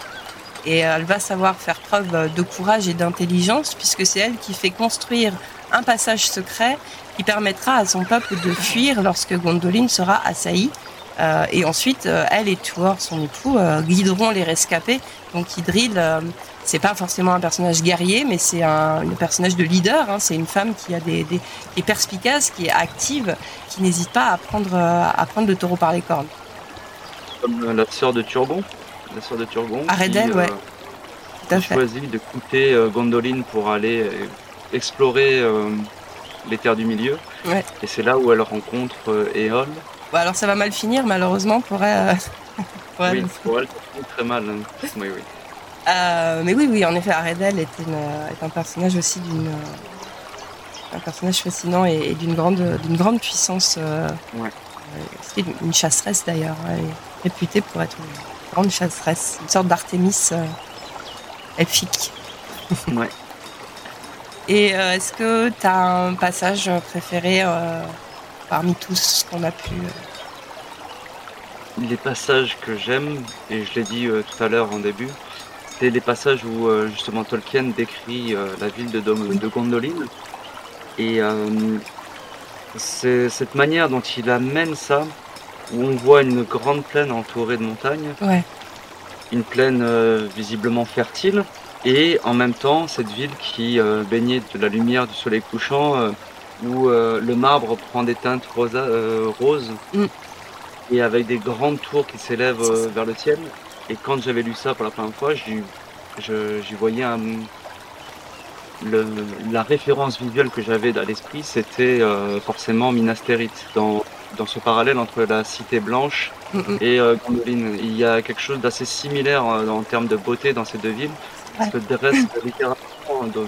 Et elle va savoir faire preuve de courage et d'intelligence, puisque c'est elle qui fait construire un passage secret qui permettra à son peuple de fuir lorsque Gondolin sera assaillie. Euh, et ensuite, euh, elle et Tuor, son époux, euh, guideront les rescapés. Donc Idril, c'est pas forcément un personnage guerrier, mais c'est un, un personnage de leader. hein. C'est une femme qui a des, des, qui est perspicace, qui est active, qui n'hésite pas à prendre, euh, à prendre le taureau par les cornes. Comme euh, la sœur de Turgon. La sœur de Turgon. Arrêdel, qui, ouais. euh, Tout à qui fait. choisit de quitter euh, Gondolin pour aller euh, explorer euh, les terres du milieu. Ouais. Et c'est là où elle rencontre euh, Éole. Bon, alors ça va mal finir, malheureusement, pour elle. (laughs) pour elle. Oui, pour elle, ça finit très mal. hein. Oui, oui. Euh, mais oui, oui, en effet, Aredel est, une, est un personnage aussi d'une euh, un personnage fascinant et, et d'une grande d'une grande puissance. Euh, Ouais. euh, C'était une, une chasseresse d'ailleurs. Est réputée pour être une grande chasseresse, une sorte d'Artémis euh, elfique. Ouais. (laughs) Et euh, est-ce que tu as un passage préféré euh, parmi tous ce qu'on a pu euh, Les passages que j'aime, et je l'ai dit euh, tout à l'heure en début, c'est les passages où justement Tolkien décrit la ville de, de Gondolin. Et c'est cette manière dont il amène ça, où on voit une grande plaine entourée de montagnes. Une plaine visiblement fertile. Et en même temps, cette ville qui baignait de la lumière du soleil couchant, où le marbre prend des teintes roses. Mm et avec des grandes tours qui s'élèvent euh, vers le ciel. Et quand j'avais lu ça pour la première fois, j'y voyais le, la référence visuelle que j'avais à l'esprit, c'était euh, forcément Minas Tirith, dans, dans ce parallèle entre la cité blanche et euh, Gondolin. Il y a quelque chose d'assez similaire en termes de beauté dans ces deux villes, parce que dresse littéralement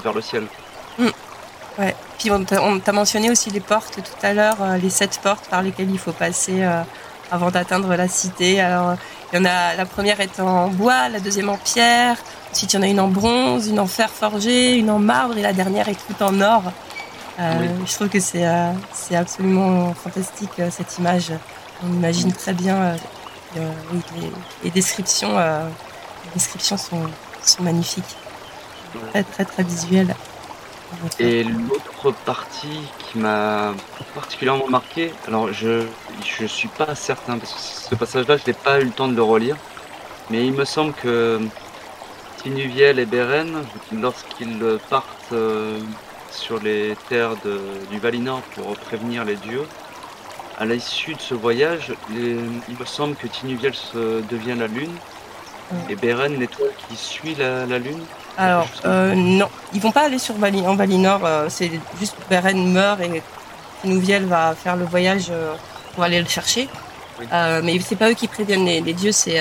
vers le ciel. Mm. Ouais. Puis on t'a mentionné aussi les portes tout à l'heure, les sept portes par lesquelles il faut passer avant d'atteindre la cité. Alors, il y en a, la première est en bois, la deuxième en pierre, ensuite il y en a une en bronze, une en fer forgé, une en marbre et la dernière est toute en or. Euh, je trouve que c'est euh, c'est absolument fantastique euh, cette image. On imagine très bien. les, descriptions, les descriptions sont, sont magnifiques, très très très visuelles. Et l'autre partie qui m'a particulièrement marqué, alors je je suis pas certain parce que ce passage-là, je n'ai pas eu le temps de le relire, mais il me semble que Tinuviel et Beren, lorsqu'ils partent euh, sur les terres du Valinor pour prévenir les dieux, à l'issue de ce voyage, il me semble que Tinuviel devient la lune et Beren l'étoile qui suit la lune. Alors, euh, non, ils vont pas aller sur en Valinor. Euh, c'est juste Beren meurt et Nouviel va faire le voyage euh, pour aller le chercher. Euh, mais c'est pas eux qui préviennent les, dieux, c'est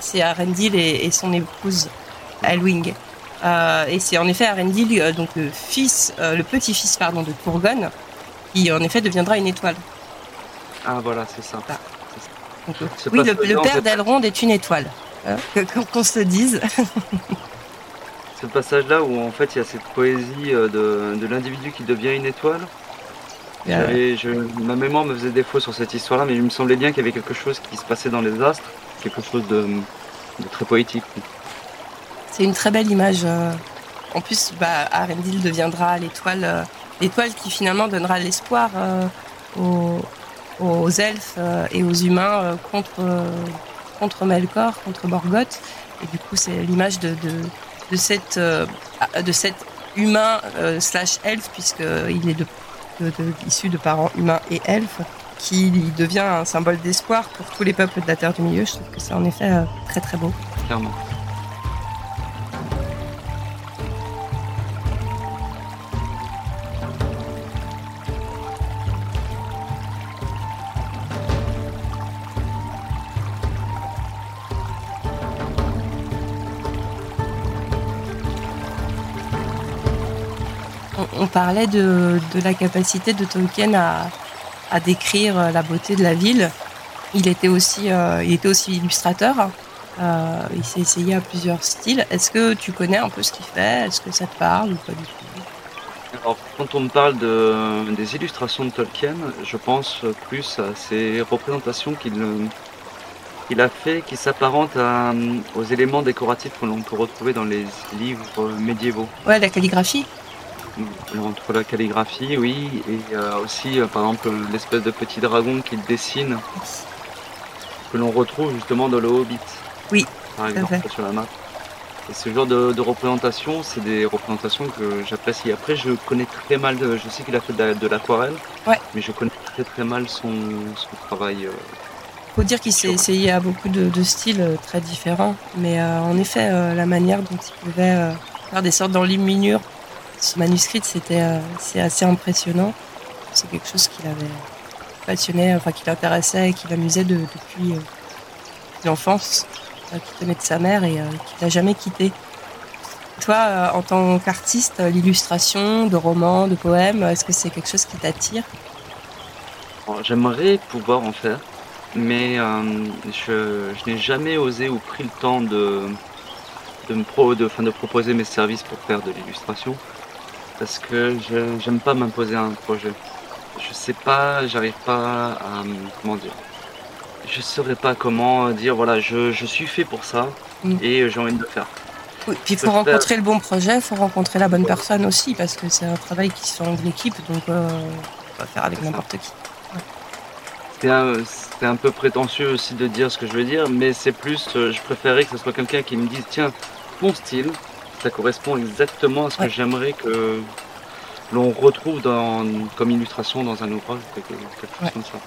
c'est Arendil et, son épouse Elwing. et c'est en effet Arendil, donc le fils, le petit-fils pardon de Turgon, qui en effet deviendra une étoile. Ah voilà, c'est ça. Ah. oui, le, père d'Elrond est une étoile. Hein, qu'on se dise. (laughs) ce passage-là où en fait il y a cette poésie euh, de, l'individu qui devient une étoile. ma mémoire me faisait défaut sur cette histoire-là, mais il me semblait bien qu'il y avait quelque chose qui se passait dans les astres, quelque chose de, très poétique. C'est une très belle image. Euh. En plus, bah, Arendil deviendra l'étoile, euh, l'étoile qui finalement donnera l'espoir aux, elfes et aux humains contre, contre Melkor, contre Morgoth. Et du coup, c'est l'image de de euh, de cet humain euh, slash elfe puisqu'il est issu de parents humains et elfes qui devient un symbole d'espoir pour tous les peuples de la Terre du Milieu. Je trouve que c'est en effet euh, très très beau. Clairement. On parlait de, la capacité de Tolkien à, décrire la beauté de la ville. Il était aussi, euh, il était aussi illustrateur. Euh, il s'est essayé à plusieurs styles. Est-ce que tu connais un peu ce qu'il fait? Est-ce que ça te parle ou pas du tout? Alors, quand on me parle des illustrations de Tolkien, je pense plus à ces représentations qu'il a fait qui s'apparentent aux éléments décoratifs que l'on peut retrouver dans les livres médiévaux. Ouais, la calligraphie entre la calligraphie, oui, et aussi, euh, par exemple, l'espèce de petit dragon qu'il dessine, que l'on retrouve justement dans le Hobbit. Oui, par exemple, sur la map. Et ce genre de, représentation, c'est des représentations que j'apprécie. Après, je connais très mal, je sais qu'il a fait de, l'aquarelle, mais je connais très très mal son, travail. Il euh, faut dire qu'il s'est essayé à beaucoup de, styles euh, très différents, mais en effet, la manière dont il pouvait faire des sortes d'enluminures ce manuscrit, c'était euh, c'est assez impressionnant. C'est quelque chose qui l'avait passionné, enfin qui l'intéressait et qui l'amusait depuis euh, l'enfance, euh, qui tenait de sa mère et qui l'a jamais quitté. Toi, en tant qu'artiste, l'illustration de romans, de poèmes, est-ce que c'est quelque chose qui t'attire? J'aimerais pouvoir en faire, mais je, n'ai jamais osé ou pris le temps de, de proposer mes services pour faire de l'illustration parce que je j'aime pas m'imposer un projet. Je sais pas, j'arrive pas à comment dire. Je saurais pas comment dire voilà, je, suis fait pour ça mm. et j'ai envie de le faire. Oui, puis faut rencontrer le bon projet, il faut rencontrer la bonne personne aussi, parce que c'est un travail qui se fait en équipe, donc euh, on va faire avec n'importe qui. C'est un, peu prétentieux aussi de dire ce que je veux dire, mais c'est plus, euh, je préférais que ce soit quelqu'un qui me dise, tiens, ton style, ça correspond exactement à ce que j'aimerais que l'on retrouve dans, comme illustration dans un ouvrage, quelque, chose comme ça.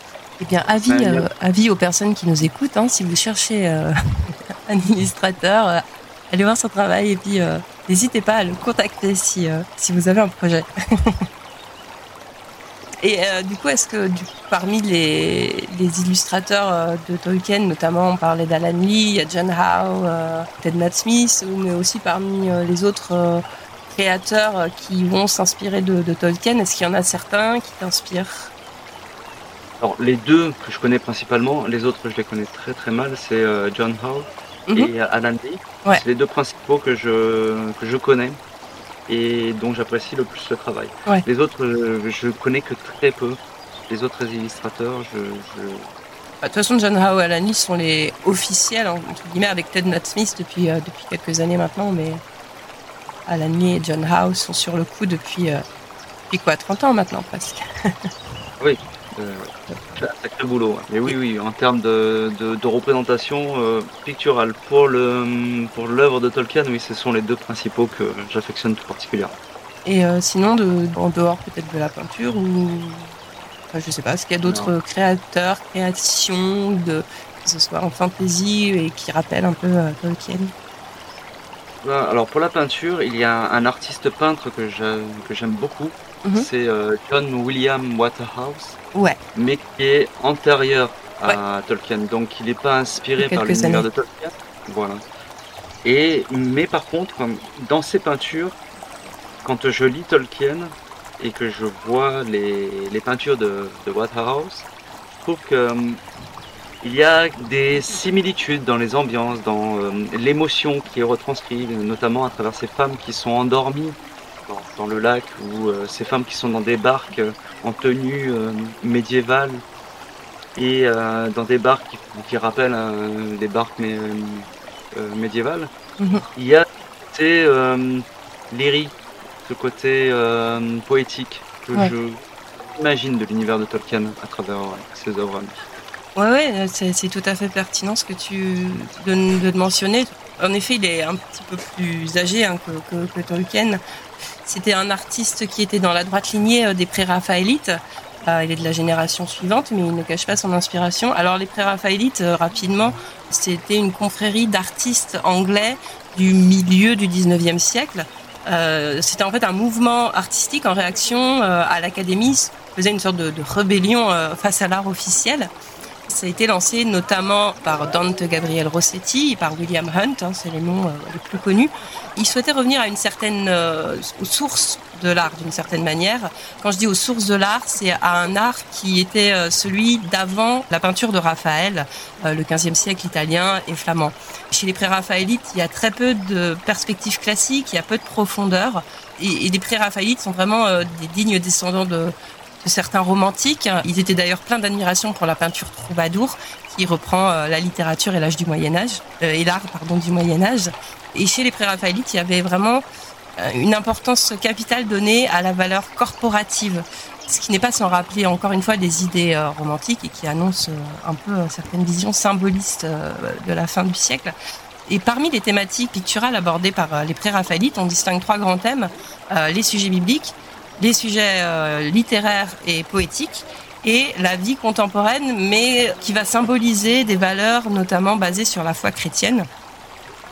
Eh bien, avis, euh, avis aux personnes qui nous écoutent, hein, si vous cherchez (laughs) un illustrateur, allez voir son travail et puis euh, n'hésitez pas à le contacter si, euh, si vous avez un projet. (laughs) et euh, du coup, est-ce que du parmi les, les, illustrateurs de Tolkien, notamment on parlait d'Alan Lee, il y a John Howe, Ted Matt Smith, mais aussi parmi les autres créateurs qui vont s'inspirer de, de, Tolkien, est-ce qu'il y en a certains qui t'inspirent? Alors les deux que je connais principalement, les autres je les connais très très mal, c'est John Howe Mhm. et Alan Lee. C'est les deux principaux que je, que je connais et dont j'apprécie le plus le travail. Les autres, je, je, connais que très peu. Les autres illustrateurs, je. Bah, de toute façon, John Howe et Alan Lee sont les officiels, entre guillemets, avec Ted Nat Smith depuis, euh, depuis quelques années maintenant, mais Alan Lee et John Howe sont sur le coup depuis, euh, depuis quoi, 30 ans maintenant presque. oui, euh, sacré boulot. Mais oui, oui, en termes de, de, représentation euh, picturale pour le pour l'œuvre de Tolkien, oui, ce sont les deux principaux que j'affectionne tout particulièrement. Et euh, sinon, de, en dehors peut-être de la peinture ou enfin, je sais pas, est-ce qu'il y a d'autres créateurs, créations, de, que ce soit en fantasy et qui rappellent un peu Tolkien? Alors pour la peinture, il y a un artiste peintre que j'aime beaucoup, mhm. c'est John William Waterhouse. Ouais. Mais qui est antérieur à Tolkien. Donc il n'est pas inspiré par l'univers de Tolkien. Voilà. Et, mais par contre, dans ses peintures, quand je lis Tolkien et que je vois les, les peintures de, de, Waterhouse, je trouve que euh, il y a des similitudes dans les ambiances, dans euh, l'émotion qui est retranscrite, notamment à travers ces femmes qui sont endormies dans, le lac, ou euh, ces femmes qui sont dans des barques en tenue euh, médiévale et euh, dans des barques qui, rappellent euh, des barques médiévales. Mhm. Il y a ce côté lyrique, ce côté poétique que je imagine de l'univers de Tolkien à travers ses œuvres. Ouais, ouais, c'est tout à fait pertinent ce que tu de, de mentionner. En effet, il est un petit peu plus âgé hein, que, que, Tolkien. C'était un artiste qui était dans la droite lignée euh, des pré-raphaélites. Euh, il est de la génération suivante, mais il ne cache pas son inspiration. Alors les pré-raphaélites, euh, rapidement, c'était une confrérie d'artistes anglais du milieu du 19e siècle. c'était en fait un mouvement artistique en réaction à l'académie, faisait une sorte de, de rébellion face à l'art officiel. Ça a été lancé notamment par Dante Gabriel Rossetti et par William Hunt, hein, c'est les noms euh, les plus connus. Il souhaitait revenir à une certaine euh, aux sources de l'art d'une certaine manière. Quand je dis aux sources de l'art, c'est à un art qui était euh, celui d'avant la peinture de Raphaël, le 15e siècle italien et flamand. Chez les pré-raphaélites, il y a très peu de perspectives classiques, il y a peu de profondeur. Et, les pré-raphaélites sont vraiment des dignes descendants de, certains romantiques. Ils étaient d'ailleurs pleins d'admiration pour la peinture troubadour, qui reprend euh, la littérature et l'âge du Moyen Âge, euh, et l'art pardon du Moyen Âge. Et chez les pré-raphaélites, il y avait vraiment euh, une importance capitale donnée à la valeur corporative, ce qui n'est pas sans rappeler encore une fois des idées romantiques et qui annonce un peu certaines visions symbolistes de la fin du siècle. Et parmi les thématiques picturales abordées par les pré-raphaélites, on distingue trois grands thèmes les sujets bibliques, les sujets euh, littéraires et poétiques et la vie contemporaine, mais qui va symboliser des valeurs notamment basées sur la foi chrétienne.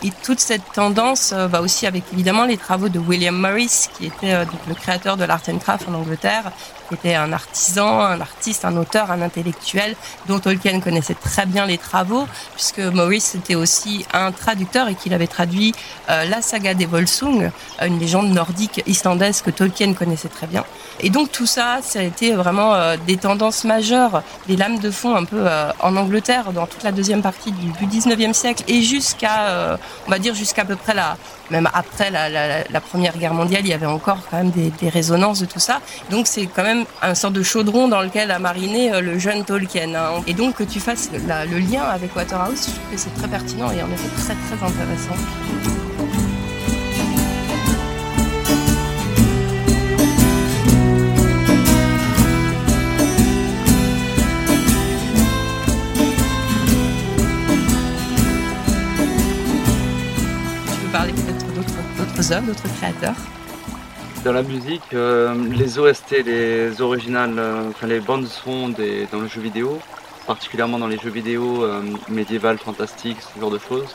Et toute cette tendance euh, va aussi avec évidemment les travaux de William Morris, qui était euh, le créateur de l'art and craft en Angleterre, qui était un artisan, un artiste, un auteur, un intellectuel, dont Tolkien connaissait très bien les travaux, puisque Morris était aussi un traducteur et qu'il avait traduit euh, la saga des Volsung, une légende nordique islandaise que Tolkien connaissait très bien. Et donc tout ça, ça a été vraiment des tendances majeures, des lames de fond un peu en Angleterre dans toute la deuxième partie du, du 19e siècle et jusqu'à on va dire jusqu'à peu près la, même après la, Première Guerre mondiale, il y avait encore quand même des, résonances de tout ça. Donc c'est quand même un sort de chaudron dans lequel a mariné euh, le jeune Tolkien. Hein. Et donc que tu fasses le lien avec Waterhouse, je trouve que c'est très pertinent et en effet très très intéressant. parler? D'autres créateurs Dans la musique, euh, les OST, les originales, euh, enfin les bandes son des, dans le jeu vidéo, particulièrement dans les jeux vidéo euh, médiéval, fantastiques, ce genre de choses,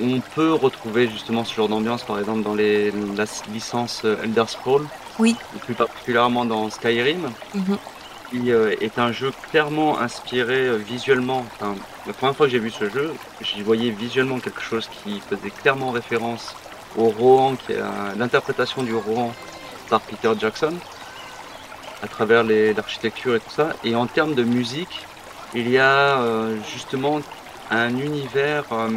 on peut retrouver justement ce genre d'ambiance, par exemple dans les, la licence Elder Scrolls, Oui. et plus particulièrement dans Skyrim, Mhm. qui euh, est un jeu clairement inspiré euh, visuellement. Enfin, la première fois que j'ai vu ce jeu, j'y voyais visuellement quelque chose qui faisait clairement référence au Rohan, qui est l'interprétation du Rohan par Peter Jackson, à travers l'architecture et tout ça. Et en termes de musique, il y a euh, justement un univers euh,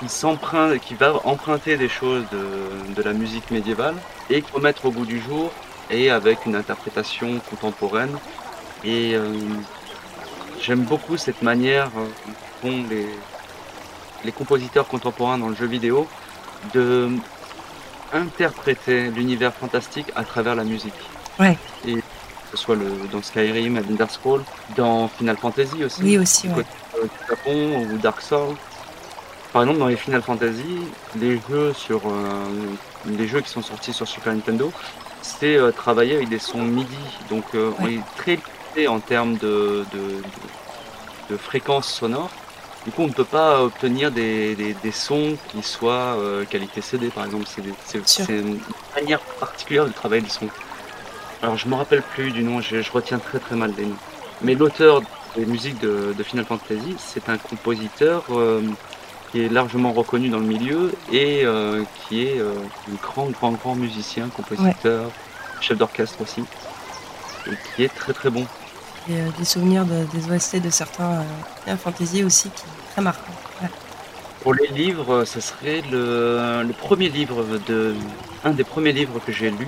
qui s'emprunte, qui va emprunter des choses de, de la musique médiévale et qu'il faut mettre au goût du jour et avec une interprétation contemporaine. Et euh, j'aime beaucoup cette manière qu'ont les, les compositeurs contemporains dans le jeu vidéo de interpréter l'univers fantastique à travers la musique. Ouais. Et que ce soit le, dans Skyrim, Elder Scrolls, dans Final Fantasy aussi, Oui, aussi, ouais. euh, Japon ou Dark Souls. Par exemple, dans les Final Fantasy, les jeux sur euh, les jeux qui sont sortis sur Super Nintendo, c'est euh, travailler avec des sons MIDI, donc euh, on est très limité en termes de, de, de, de fréquences sonores. Du coup, on ne peut pas obtenir des, des, des sons qui soient euh, qualité CD, par exemple. C'est des- une manière particulière de travailler le son. Alors, je me rappelle plus du nom, je, je retiens très très mal les noms. Mais l'auteur des musiques de, de Final Fantasy, c'est un compositeur euh, qui est largement reconnu dans le milieu et euh, qui est un grand, grand, grand musicien, compositeur, chef d'orchestre aussi, et qui est très très bon. Euh, des souvenirs de- des OST de certains euh, Fantasy aussi qui est très marquant. Ouais. Pour les livres, ce serait le, le premier livre de, un des premiers livres que j'ai lu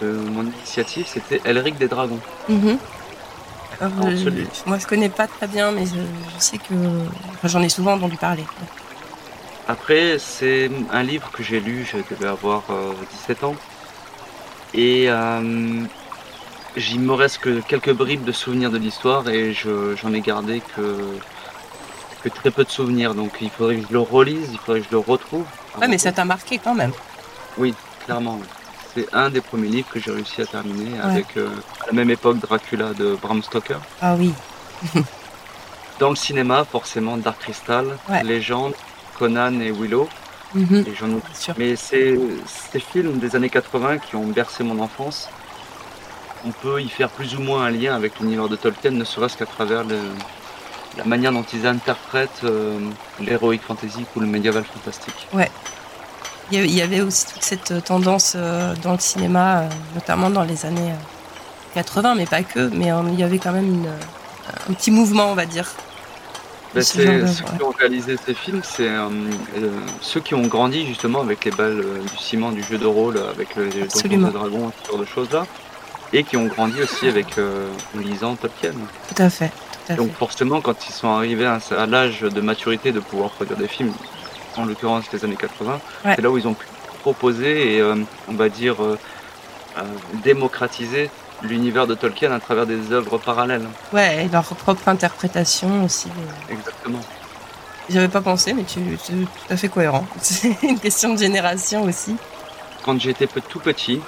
de mon initiative, c'était Elric des Dragons. Alors, je- celui- moi, je connais pas très bien, mais je, je sais que enfin, j'en ai souvent entendu parler. Après, c'est un livre que j'ai lu, je devais avoir euh, 17 ans. Et euh, il me reste que quelques bribes de souvenirs de l'histoire et je- j'en ai gardé que, que très peu de souvenirs. Donc il faudrait que je le relise, il faudrait que je le retrouve. Ouais, mais ça t'a marqué quand même. Oui, clairement. oui. C'est un des premiers livres que j'ai réussi à terminer avec euh, à la même époque Dracula de Bram Stoker. Ah oui. (laughs) Dans le cinéma, forcément Dark Crystal, Ouais. Légende, Conan et Willow. Mhm, Et. Mais c'est ces films des années 80 qui ont bercé mon enfance. On peut y faire plus ou moins un lien avec l'univers de Tolkien, ne serait-ce qu'à travers le- la manière dont ils interprètent euh, l'heroic fantasy ou le médiéval fantastique. Avait- il y avait aussi toute cette euh, tendance euh, dans le cinéma, euh, notamment dans les années euh, 80, mais pas que. Mais il y avait quand même une, un petit mouvement, on va dire. Ben, Ce ceux ouais. qui ont réalisé ces films, c'est ceux qui ont grandi justement avec les balles du ciment du jeu de rôle, avec le- les Dragons, ce genre de choses-là, et qui ont grandi aussi avec euh, en lisant Tolkien. Tout à fait. Tout à Donc fait. forcément, quand ils sont arrivés à, à l'âge de maturité de pouvoir produire des films, en l'occurrence les années 80, Ouais. c'est là où ils ont pu proposer et, euh, on va dire, euh, euh, démocratiser l'univers de Tolkien à travers des œuvres parallèles. Ouais, et leur propre interprétation aussi. Exactement. J'avais pas pensé, mais tu c'est tout à fait cohérent. (laughs) C'est une question de génération aussi. Quand j'étais tout petit,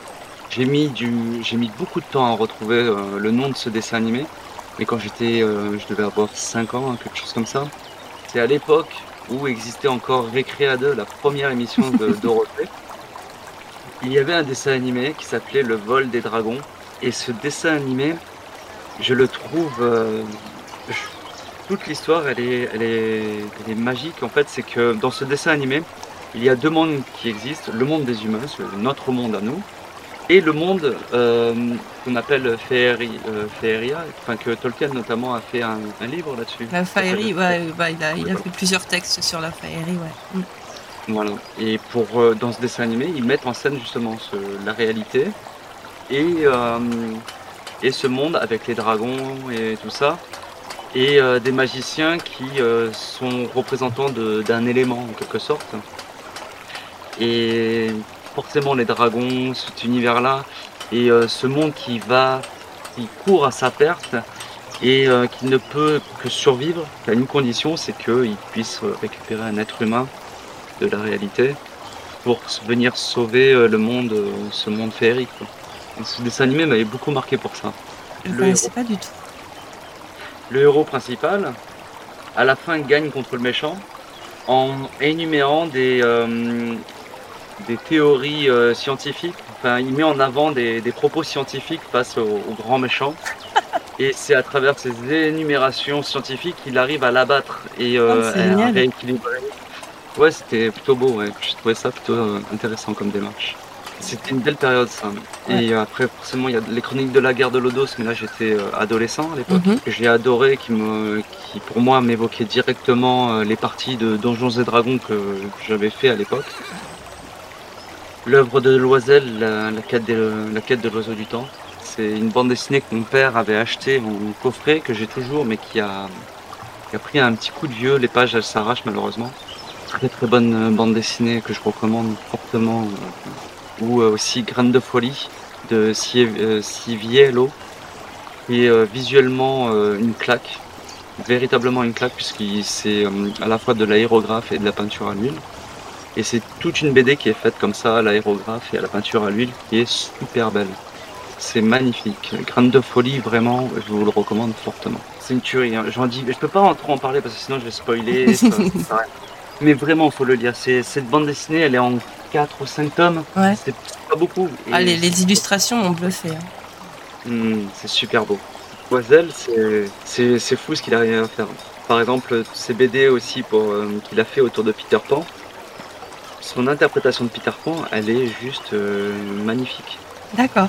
j'ai mis, du, j'ai mis beaucoup de temps à retrouver euh, le nom de ce dessin animé. Et quand j'étais, euh, je devais avoir 5 ans, hein, quelque chose comme ça. C'est à l'époque où existait encore Récréa 2, la première émission de (laughs) Dorothée. Il y avait un dessin animé qui s'appelait Le vol des dragons. Et ce dessin animé, je le trouve. euh, je- toute l'histoire, elle est, elle, est, elle est magique. En fait, c'est que dans ce dessin animé, il y a deux mondes qui existent. Le monde des humains, c'est notre monde à nous. Et le monde euh, qu'on appelle Féerie, euh, Féeria, enfin que Tolkien notamment a fait un, un livre là-dessus. La s'appelle- ouais, bah, il, a, il a fait plusieurs textes sur la faillerie, ouais. Mm. Voilà. Et pour euh, dans ce dessin animé, ils mettent en scène justement ce- la réalité et et ce monde avec les dragons et tout ça et des magiciens qui sont représentants d'un élément en quelque sorte. Et forcément les dragons, cet univers-là et euh, ce monde qui va, qui court à sa perte et euh, qui ne peut que survivre à une condition, c'est qu'il puisse euh, récupérer un être humain de la réalité pour venir sauver le monde, ce monde féerique. Ce dessin animé m'avait beaucoup marqué pour ça. Je ne connaissais pas du tout. Le héros principal, à la fin, gagne contre le méchant en énumérant des, euh, des théories euh, scientifiques. Enfin, il met en avant des, propos scientifiques face au, grand méchant. Et c'est à travers ces énumérations scientifiques qu'il arrive à l'abattre et euh, oh, à rééquilibrer. Ouais, c'était plutôt beau. Ouais. Je trouvais ça plutôt intéressant comme démarche. C'était une belle période ça. Et après forcément il y a les chroniques de la guerre de Lodos, mais là j'étais euh, adolescent à l'époque. Mhm. J'ai adoré qui me qui pour moi m'évoquait directement euh, les parties de Donjons et Dragons que j'avais fait à l'époque. L'œuvre de Loisel, la, quête de, la quête de l'oiseau du temps. C'est une bande dessinée que mon père avait achetée en coffret, que j'ai toujours, mais qui a, qui a pris un petit coup de vieux. Les pages, elles s'arrachent malheureusement. Très très bonne euh, bande dessinée que je recommande fortement ou euh, aussi Graines de folie de Siviello, qui est euh, visuellement euh, une claque, véritablement une claque, puisqu'il c'est à la fois de l'aérographe et de la peinture à l'huile. Et c'est toute une BD qui est faite comme ça, à l'aérographe et à la peinture à l'huile, qui est super belle. C'est magnifique. Graines de folie, vraiment, je vous le recommande fortement. C'est une tuerie. Hein. J'en dis, je peux pas trop en parler parce que sinon je vais spoiler. (laughs) Mais vraiment, il faut le lire. Cette bande dessinée, elle est en 4 ou 5 tomes. Ouais. C'est pas beaucoup. Ah, les, illustrations m'ont bluffé. Hein. C'est super beau. Boisel, c'est fou ce qu'il arrive à faire. Par exemple, ces BD aussi euh, qu'il a fait autour de Peter Pan. Son interprétation de Peter Pan, elle est juste euh, magnifique. D'accord.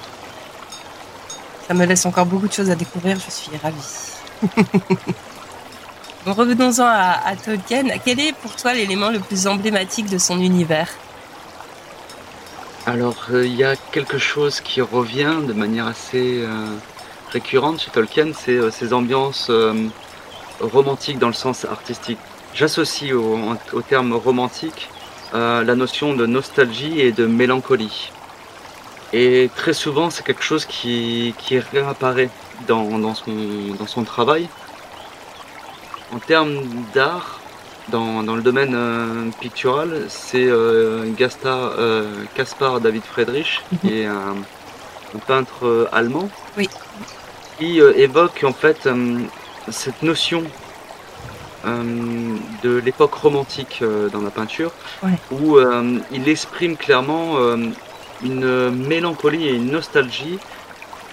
Ça me laisse encore beaucoup de choses à découvrir, je suis ravie. (laughs) revenons-en à, Tolkien. Quel est pour toi l'élément le plus emblématique de son univers? Alors, euh, il y a quelque chose qui revient de manière assez euh, récurrente chez Tolkien, c'est euh, ces ambiances romantiques dans le sens artistique. J'associe au, terme romantique la notion de nostalgie et de mélancolie. Et très souvent, c'est quelque chose qui, réapparaît dans, son, dans son travail. En termes d'art, dans, le domaine euh, pictural, c'est euh, euh, Caspar David Friedrich, mhm. qui est un, peintre allemand, qui évoque en fait cette notion de l'époque romantique dans la peinture, où il exprime clairement une mélancolie et une nostalgie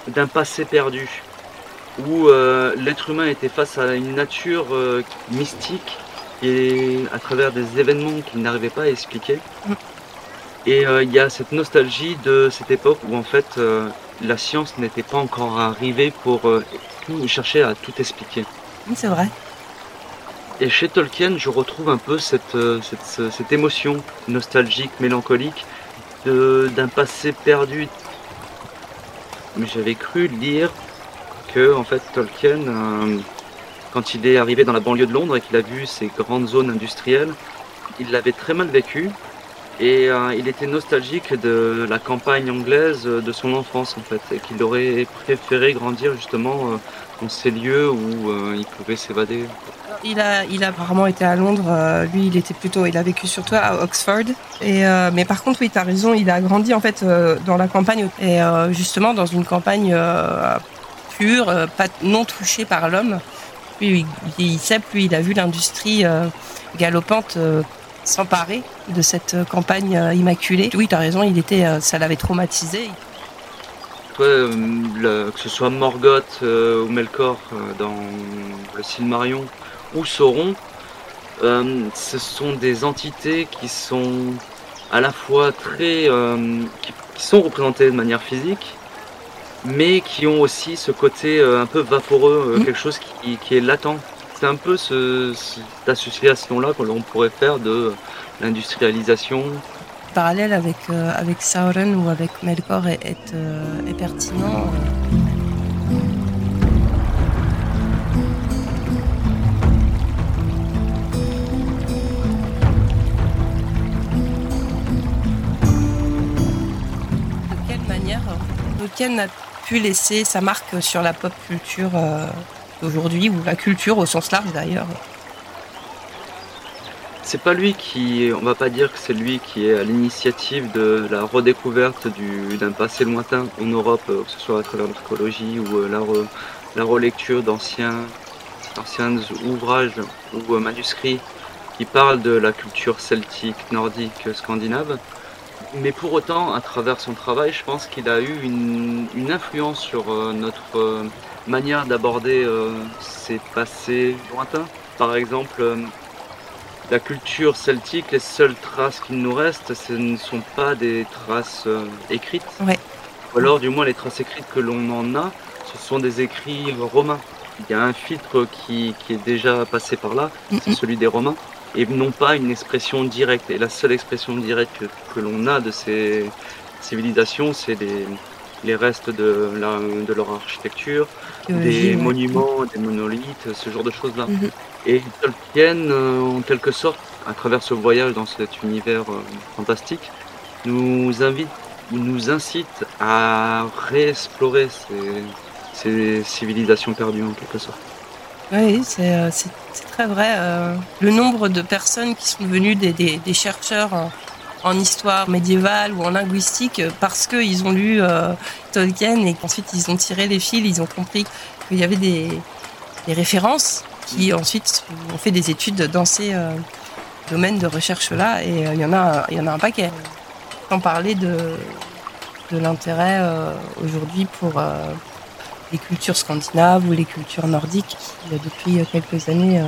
d'un passé perdu où euh, l'être humain était face à une nature euh, mystique et à travers des événements qu'il n'arrivait pas à expliquer. Mm. Et euh, il y a cette nostalgie de cette époque où en fait la science n'était pas encore arrivée pour chercher à tout expliquer. c'est vrai. Et chez Tolkien, je retrouve un peu cette, cette, cette émotion nostalgique, mélancolique d'un passé perdu. Mais j'avais cru lire que en fait Tolkien, euh, quand il est arrivé dans la banlieue de Londres et qu'il a vu ces grandes zones industrielles, il l'avait très mal vécu et euh, il était nostalgique de la campagne anglaise de son enfance en fait et qu'il aurait préféré grandir justement euh, dans ces lieux où il pouvait s'évader. Il a, il a apparemment été à Londres. lui, il était plutôt, il a vécu surtout à Oxford. Et mais par contre, oui, tu as raison. Il a grandi en fait dans la campagne et justement dans une campagne euh, pas, non touché par l'homme. Puis il sait, plus il a vu l'industrie euh, galopante euh, s'emparer de cette campagne immaculée. Oui, tu as raison, il était, ça l'avait traumatisé. que ce soit Morgoth ou Melkor dans le Silmarion ou Sauron, ce sont des entités qui sont à la fois très. qui, sont représentées de manière physique, mais qui ont aussi ce côté euh, un peu vaporeux, euh, mm. quelque chose qui, est latent. C'est un peu ce, cette association-là que l'on pourrait faire de l'industrialisation. Parallèle avec, euh, avec Sauron ou avec Melkor est, est, pertinent. Tolkien a laisser sa marque sur la pop culture euh, d'aujourd'hui, ou la culture au sens large d'ailleurs c'est pas lui qui, on va pas dire que c'est lui qui est à l'initiative de la redécouverte d'un passé lointain en Europe, euh, que ce soit à travers ou euh, la, relecture d'anciens ouvrages ou manuscrits qui parlent de la culture celtique, nordique, scandinave. Mais pour autant, à travers son travail, je pense qu'il a eu une, influence sur notre manière d'aborder ces passés lointains. Par exemple, la culture celtique, les seules traces qu'il nous restent, ce ne sont pas des traces euh, écrites. Ou alors, du moins, les traces écrites que l'on en a, ce sont des écrits romains. Il y a un filtre qui, est déjà passé par là, c'est celui des Romains, et non pas une expression directe. Et la seule expression directe que, l'on a de ces civilisations, c'est les, restes de, de leur architecture, des monuments, des monolithes, ce genre de choses-là. Mhm. Et Tolkien, euh, en quelque sorte, à travers ce voyage dans cet univers euh, fantastique, nous invite, nous incite à réexplorer ces, civilisations perdues en quelque sorte. Oui, c'est euh, très vrai. le nombre de personnes qui sont devenues des, chercheurs en, histoire médiévale ou en linguistique parce qu'ils ont lu Tolkien et qu'ensuite ils ont tiré les fils, ils ont compris qu'il y avait des références qui ensuite ont fait des études dans ces euh, domaines de recherche-là. Et euh, il y, en a, y en a un paquet. Sans parler de, de l'intérêt euh, aujourd'hui pour les cultures scandinaves ou les cultures nordiques qui, depuis quelques années,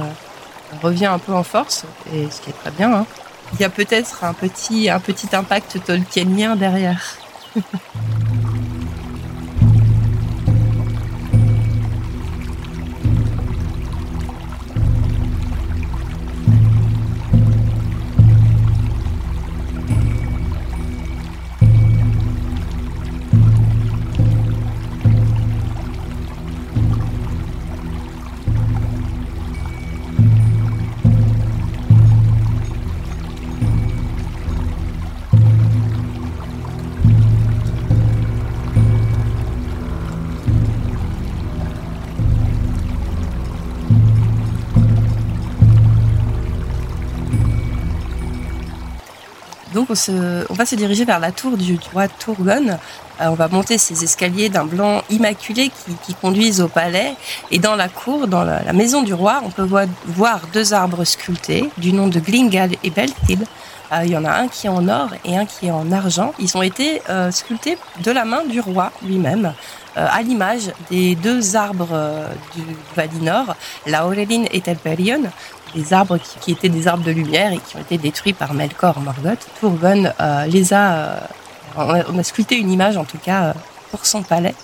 revient un peu en force, et ce qui est très bien. Hein. Il y a peut-être un petit, un petit impact tolkienien derrière. (laughs) on, va se diriger vers la tour du roi Turgon. Euh, on va monter ces escaliers d'un blanc immaculé qui, conduisent au palais. Et dans la cour, dans la, maison du roi, on peut voir, deux arbres sculptés du nom de Glingal et Beltil. Euh, il y en a un qui est en or et un qui est en argent. Ils ont été euh, sculptés de la main du roi lui-même, à l'image des deux arbres du Valinor, la et Telperion, des arbres qui, étaient des arbres de lumière et qui ont été détruits par Melkor Morgoth. Turgon euh, les a, euh, on a, sculpté une image en tout cas euh, pour son palais.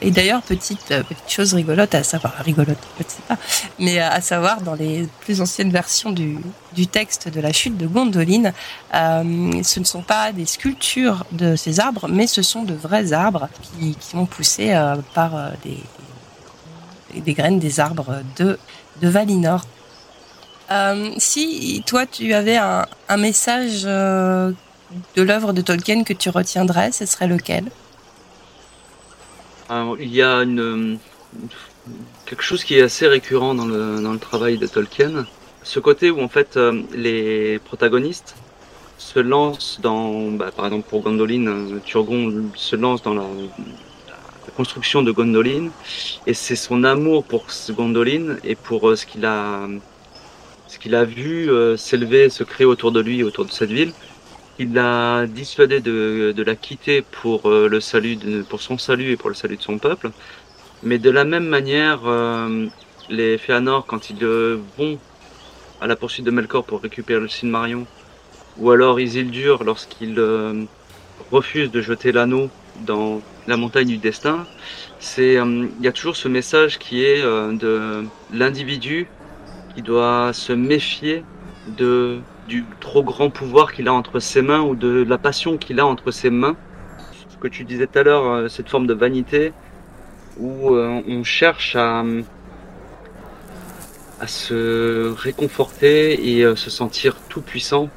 Et d'ailleurs, petite, petite chose rigolote à savoir, rigolote, peut-être pas, mais à savoir, dans les plus anciennes versions du, texte de la chute de Gondolin, ce ne sont pas des sculptures de ces arbres, mais ce sont de vrais arbres qui, ont poussé par des, graines des arbres de Valinor. Euh, si toi tu avais un, message euh, de l'œuvre de Tolkien que tu retiendrais, ce serait lequel? Il y a quelque chose qui est assez récurrent dans le, travail de Tolkien. Ce côté où en fait euh, les protagonistes se lancent dans, bah, par exemple pour Gondolin, Turgon se lance dans la, la construction de Gondolin et c'est son amour pour Gondolin et pour ce qu'il a ce qu'il a vu euh, s'élever, se créer autour de lui, autour de cette ville. Il l'a dissuadé de, de, la quitter pour euh, le salut, de, pour son salut et pour le salut de son peuple. Mais de la même manière, euh, les Féanors, quand ils vont à la poursuite de Melkor pour récupérer le Silmarion, ou alors Isildur lorsqu'il refuse de jeter l'anneau dans la montagne du destin, c'est il y a toujours ce message qui est de l'individu il doit se méfier de, du trop grand pouvoir qu'il a entre ses mains ou de la passion qu'il a entre ses mains. Ce que tu disais tout à l'heure, euh, cette forme de vanité où euh, on cherche à, à se réconforter et euh, se sentir tout puissant.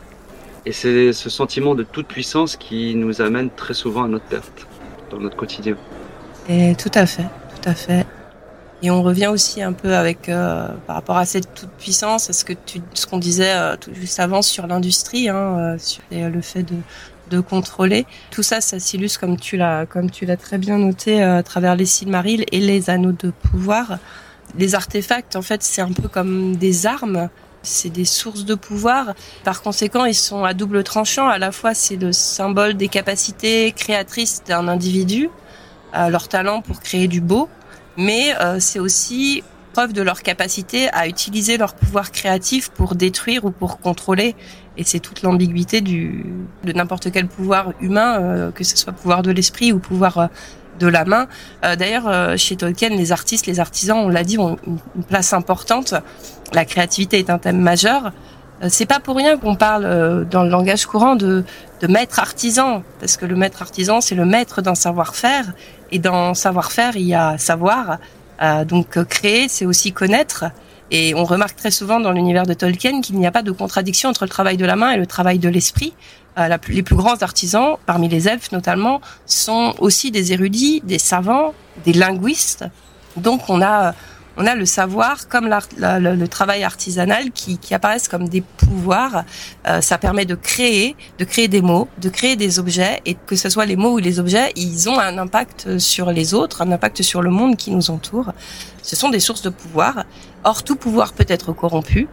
Et c'est ce sentiment de toute puissance qui nous amène très souvent à notre perte dans notre quotidien. Et tout à fait, tout à fait. Et on revient aussi un peu avec euh, par rapport à cette toute puissance, à ce que tu, ce qu'on disait euh, tout juste avant sur l'industrie, hein, euh, sur le fait de, de contrôler. Tout ça, ça s'illustre comme tu l'as comme tu l'as très bien noté à travers les Silmarils et les anneaux de pouvoir. Les artefacts, en fait, c'est un peu comme des armes. C'est des sources de pouvoir. Par conséquent, ils sont à double tranchant. À la fois, c'est le symbole des capacités créatrices d'un individu, leur talent pour créer du beau, mais euh, c'est aussi preuve de leur capacité à utiliser leur pouvoir créatif pour détruire ou pour contrôler. Et c'est toute l'ambiguïté du de n'importe quel pouvoir humain, euh, que ce soit pouvoir de l'esprit ou pouvoir euh, de la main. D'ailleurs, chez Tolkien, les artistes, les artisans, on l'a dit, ont une place importante. La créativité est un thème majeur. C'est pas pour rien qu'on parle dans le langage courant de, de maître artisan, parce que le maître artisan, c'est le maître d'un savoir-faire et dans savoir-faire, il y a savoir. Euh, donc euh, créer, c'est aussi connaître. Et on remarque très souvent dans l'univers de Tolkien qu'il n'y a pas de contradiction entre le travail de la main et le travail de l'esprit. Euh, les plus grands artisans, parmi les elfes notamment, sont aussi des érudits, des savants, des linguistes. Donc on a on a le savoir comme le, travail artisanal qui, qui, apparaissent comme des pouvoirs. Euh, ça permet de créer, de créer des mots, de créer des objets, et que ce soit les mots ou les objets, ils ont un impact sur les autres, un impact sur le monde qui nous entoure. Ce sont des sources de pouvoir. Or, tout pouvoir peut être corrompu.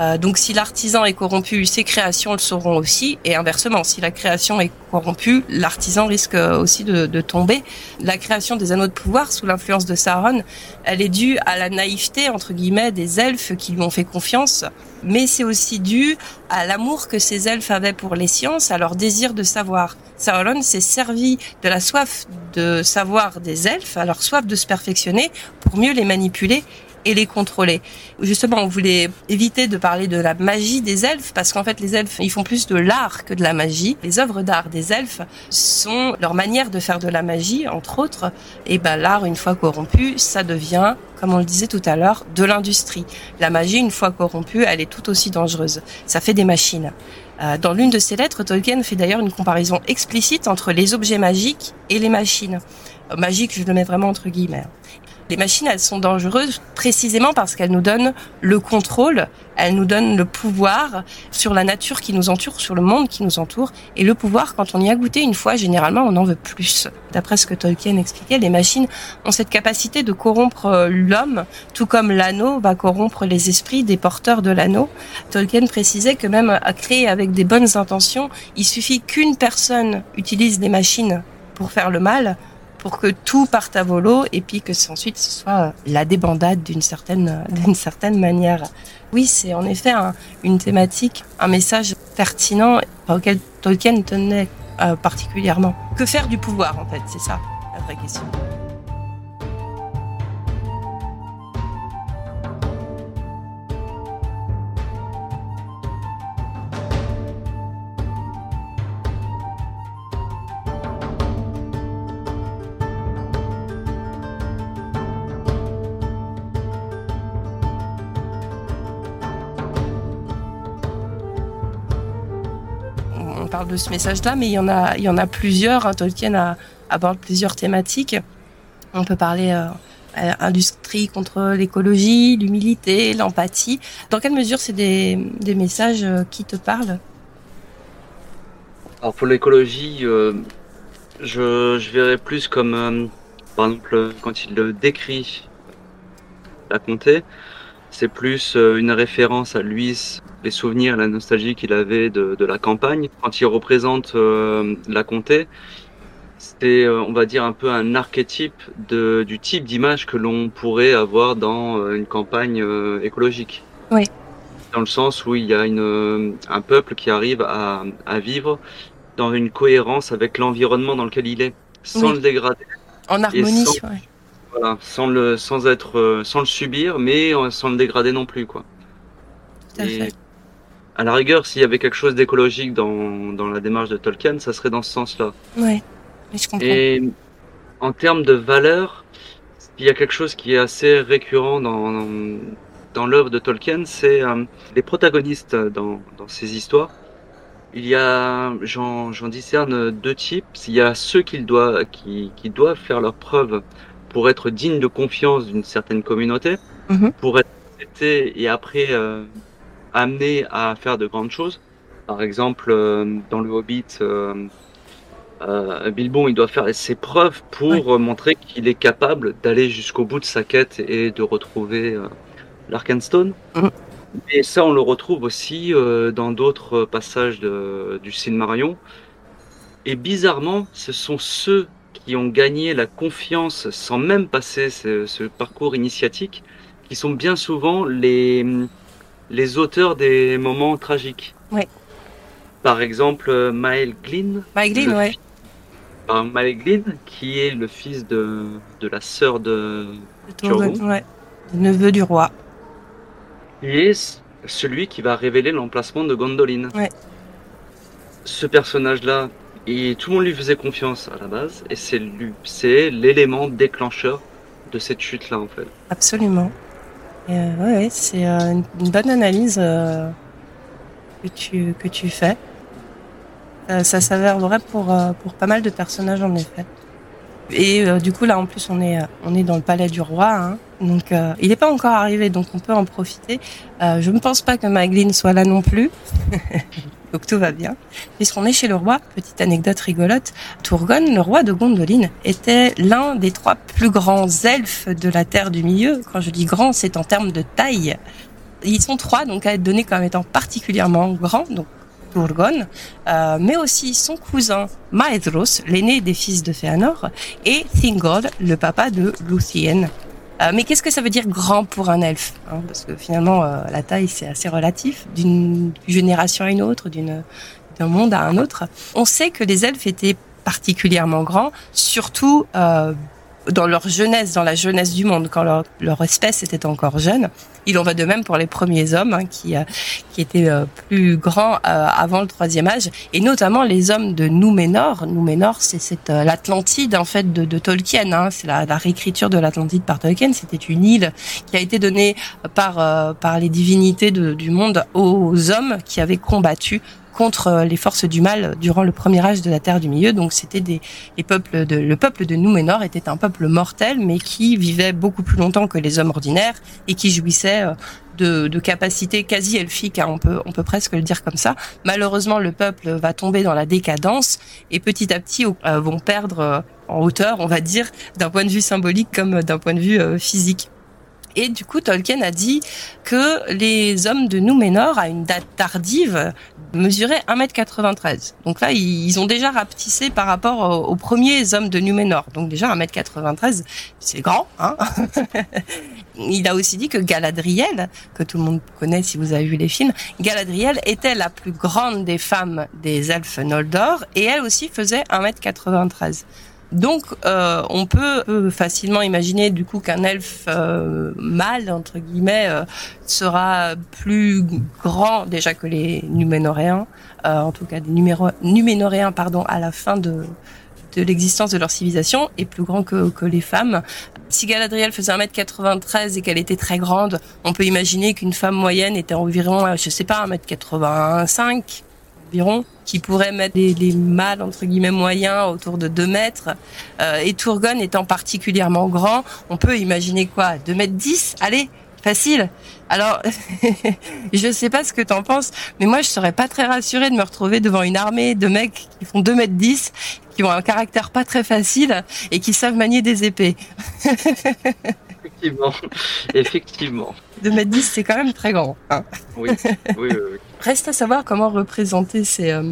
Euh, donc si l'artisan est corrompu, ses créations le seront aussi, et inversement, si la création est corrompue, l'artisan risque aussi de, de, tomber. La création des anneaux de pouvoir sous l'influence de Sauron, elle est due à la naïveté entre guillemets des elfes qui lui ont fait confiance, mais c'est aussi dû à l'amour que ces elfes avaient pour les sciences, à leur désir de savoir. Sauron s'est servi de la soif de savoir des elfes, à leur soif de se perfectionner, pour mieux les manipuler et les contrôler. Justement, on voulait éviter de parler de la magie des elfes parce qu'en fait, les elfes, ils font plus de l'art que de la magie. Les œuvres d'art des elfes sont leur manière de faire de la magie, entre autres. Et ben l'art, une fois corrompu, ça devient, comme on le disait tout à l'heure, de l'industrie. La magie, une fois corrompue, elle est tout aussi dangereuse. Ça fait des machines. Euh, dans l'une de ses lettres, Tolkien fait d'ailleurs une comparaison explicite entre les objets magiques et les machines. Euh, magique, je le mets vraiment entre guillemets. Les machines, elles sont dangereuses précisément parce qu'elles nous donnent le contrôle, elles nous donnent le pouvoir sur la nature qui nous entoure, sur le monde qui nous entoure. Et le pouvoir, quand on y a goûté une fois, généralement, on en veut plus. D'après ce que Tolkien expliquait, les machines ont cette capacité de corrompre euh, l'homme, tout comme l'anneau va corrompre les esprits des porteurs de l'anneau. Tolkien précisait que même à créer avec des bonnes intentions, il suffit qu'une personne utilise les machines pour faire le mal pour que tout parte à volo et puis que ensuite ce soit la débandade d'une certaine d'une certaine manière. Oui, c'est en effet une thématique, un message pertinent auquel Tolkien tenait euh, particulièrement. Que faire du pouvoir en fait, c'est ça la vraie question. Parle de ce message-là, mais il y en a, il y en a plusieurs. Hein. Tolkien a, aborde plusieurs thématiques. On peut parler euh, industrie contre l'écologie, l'humilité, l'empathie. Dans quelle mesure c'est des, des messages euh, qui te parlent? Alors pour l'écologie, euh, je, je verrais plus comme, euh, par exemple, quand il décrit la comté, c'est plus une référence à lui les souvenirs, la nostalgie qu'il avait de, de, la campagne. Quand il représente euh, la comté, c'est, euh, on va dire, un peu un archétype de, du type d'image que l'on pourrait avoir dans euh, une campagne écologique. Oui. Dans le sens où il y a une, un peuple qui arrive à, à vivre dans une cohérence avec l'environnement dans lequel il est, sans le dégrader. En harmonie, sans, Voilà, sans le, sans être, sans le subir, mais sans le dégrader non plus, quoi. Tout à fait à la rigueur, s'il y avait quelque chose d'écologique dans, dans la démarche de Tolkien, ça serait dans ce sens-là. Ouais, je comprends. Et en termes de valeur, il y a quelque chose qui est assez récurrent dans, dans l'œuvre de Tolkien, c'est euh, les protagonistes dans, dans ces histoires. Il y a, j'en discerne deux types. Il y a ceux qui doivent, qui, qui doivent faire leur preuve pour être digne de confiance d'une certaine communauté, Mhm. pour être accepté et après euh, amené à faire de grandes choses. Par exemple, euh, dans le Hobbit, euh, Bilbon, il doit faire ses preuves pour montrer qu'il est capable d'aller jusqu'au bout de sa quête et de retrouver l'Arkenstone. Mhm. Et ça, on le retrouve aussi dans d'autres passages de, du Silmarion. Et bizarrement, ce sont ceux qui ont gagné la confiance sans même passer ce, ce parcours initiatique, qui sont bien souvent les, les auteurs des moments tragiques. Ouais. Par exemple, euh, Mael Glynn. Maeglin, le ouais. par Mael Glynn, qui est le fils de, de la sœur de, Le ouais. Neveu du roi. qui est celui qui va révéler l'emplacement de Gondolin. Ouais. Ce personnage-là, et tout le monde lui faisait confiance à la base, et c'est lui, c'est l'élément déclencheur de cette chute-là en fait. Absolument. Et, euh, ouais, c'est euh, une, bonne analyse euh, que tu que tu fais. Ça s'avère vrai pour euh, pour pas mal de personnages en effet. Et euh, du coup là en plus on est euh, on est dans le palais du roi, hein. donc il n'est pas encore arrivé, donc on peut en profiter. Je ne pense pas que Magline soit là non plus, (laughs) donc tout va bien. Puisqu'on est chez le roi, petite anecdote rigolote, Tourgon, le roi de Gondolin, était l'un des trois plus grands elfes de la Terre du Milieu. Quand je dis grand, c'est en termes de taille. Ils sont trois, donc à être donnés comme étant particulièrement grands, donc Tourgon, euh, mais aussi son cousin Maedhros, l'aîné des fils de Fëanor, et Thingol, le papa de Luthien. Euh, mais qu'est-ce que ça veut dire grand pour un elfe hein Parce que finalement, euh, la taille, c'est assez relatif d'une génération à une autre, d'un monde à un autre. On sait que les elfes étaient particulièrement grands, surtout euh, dans leur jeunesse, dans la jeunesse du monde, quand leur, leur espèce était encore jeune. Il en va de même pour les premiers hommes hein, qui, euh, qui étaient euh, plus grands euh, avant le troisième âge, et notamment les hommes de Númenor. Númenor, c'est euh, l'Atlantide en fait de, de Tolkien. Hein, c'est la, la réécriture de l'Atlantide par Tolkien. C'était une île qui a été donnée par euh, par les divinités de- du monde aux hommes qui avaient combattu contre euh, les forces du mal durant le premier âge de la Terre du Milieu. Donc c'était des les peuples de le peuple de Númenor était un peuple mortel, mais qui vivait beaucoup plus longtemps que les hommes ordinaires et qui jouissait euh, de, de capacités quasi elfiques. hein, on peut on peut presque le dire comme ça. Malheureusement, le peuple va tomber dans la décadence et petit à petit euh, vont perdre en hauteur, on va dire, d'un point de vue symbolique comme d'un point de vue physique. Et du coup, Tolkien a dit que les hommes de Númenor, à une date tardive, mesuraient 1m93. Donc là, ils ont déjà rapetissé par rapport aux, premiers hommes de Númenor. Donc déjà, 1m93, c'est grand. Hein (laughs) Il a aussi dit que Galadriel, que tout le monde connaît si vous avez vu les films, Galadriel était la plus grande des femmes des elfes Noldor, et elle aussi faisait 1m93. Donc, euh, on peut, facilement imaginer du coup qu'un elfe euh, mâle entre guillemets euh, sera plus grand déjà que les Numénoréens, euh, en tout cas des numéro Numénoréens pardon à la fin de de l'existence de leur civilisation et plus grand que, que les femmes. Si Galadriel faisait 1m93 et qu'elle était très grande, on peut imaginer qu'une femme moyenne était environ, je sais pas, 1m85 environ, qui pourrait mettre les, les mâles entre guillemets moyens autour de 2 mètres. Euh, et Tourgon étant particulièrement grand, on peut imaginer quoi 2 mètres 10 Allez, facile. Alors, (laughs) je sais pas ce que t'en penses, mais moi je serais pas très rassurée de me retrouver devant une armée de mecs qui font 2 mètres 10, qui ont un caractère pas très facile et qui savent manier des épées. (laughs) Effectivement, effectivement. 2 mètres 10, c'est quand même très grand. hein. Oui, oui, oui, oui. Reste à savoir comment représenter ces, euh,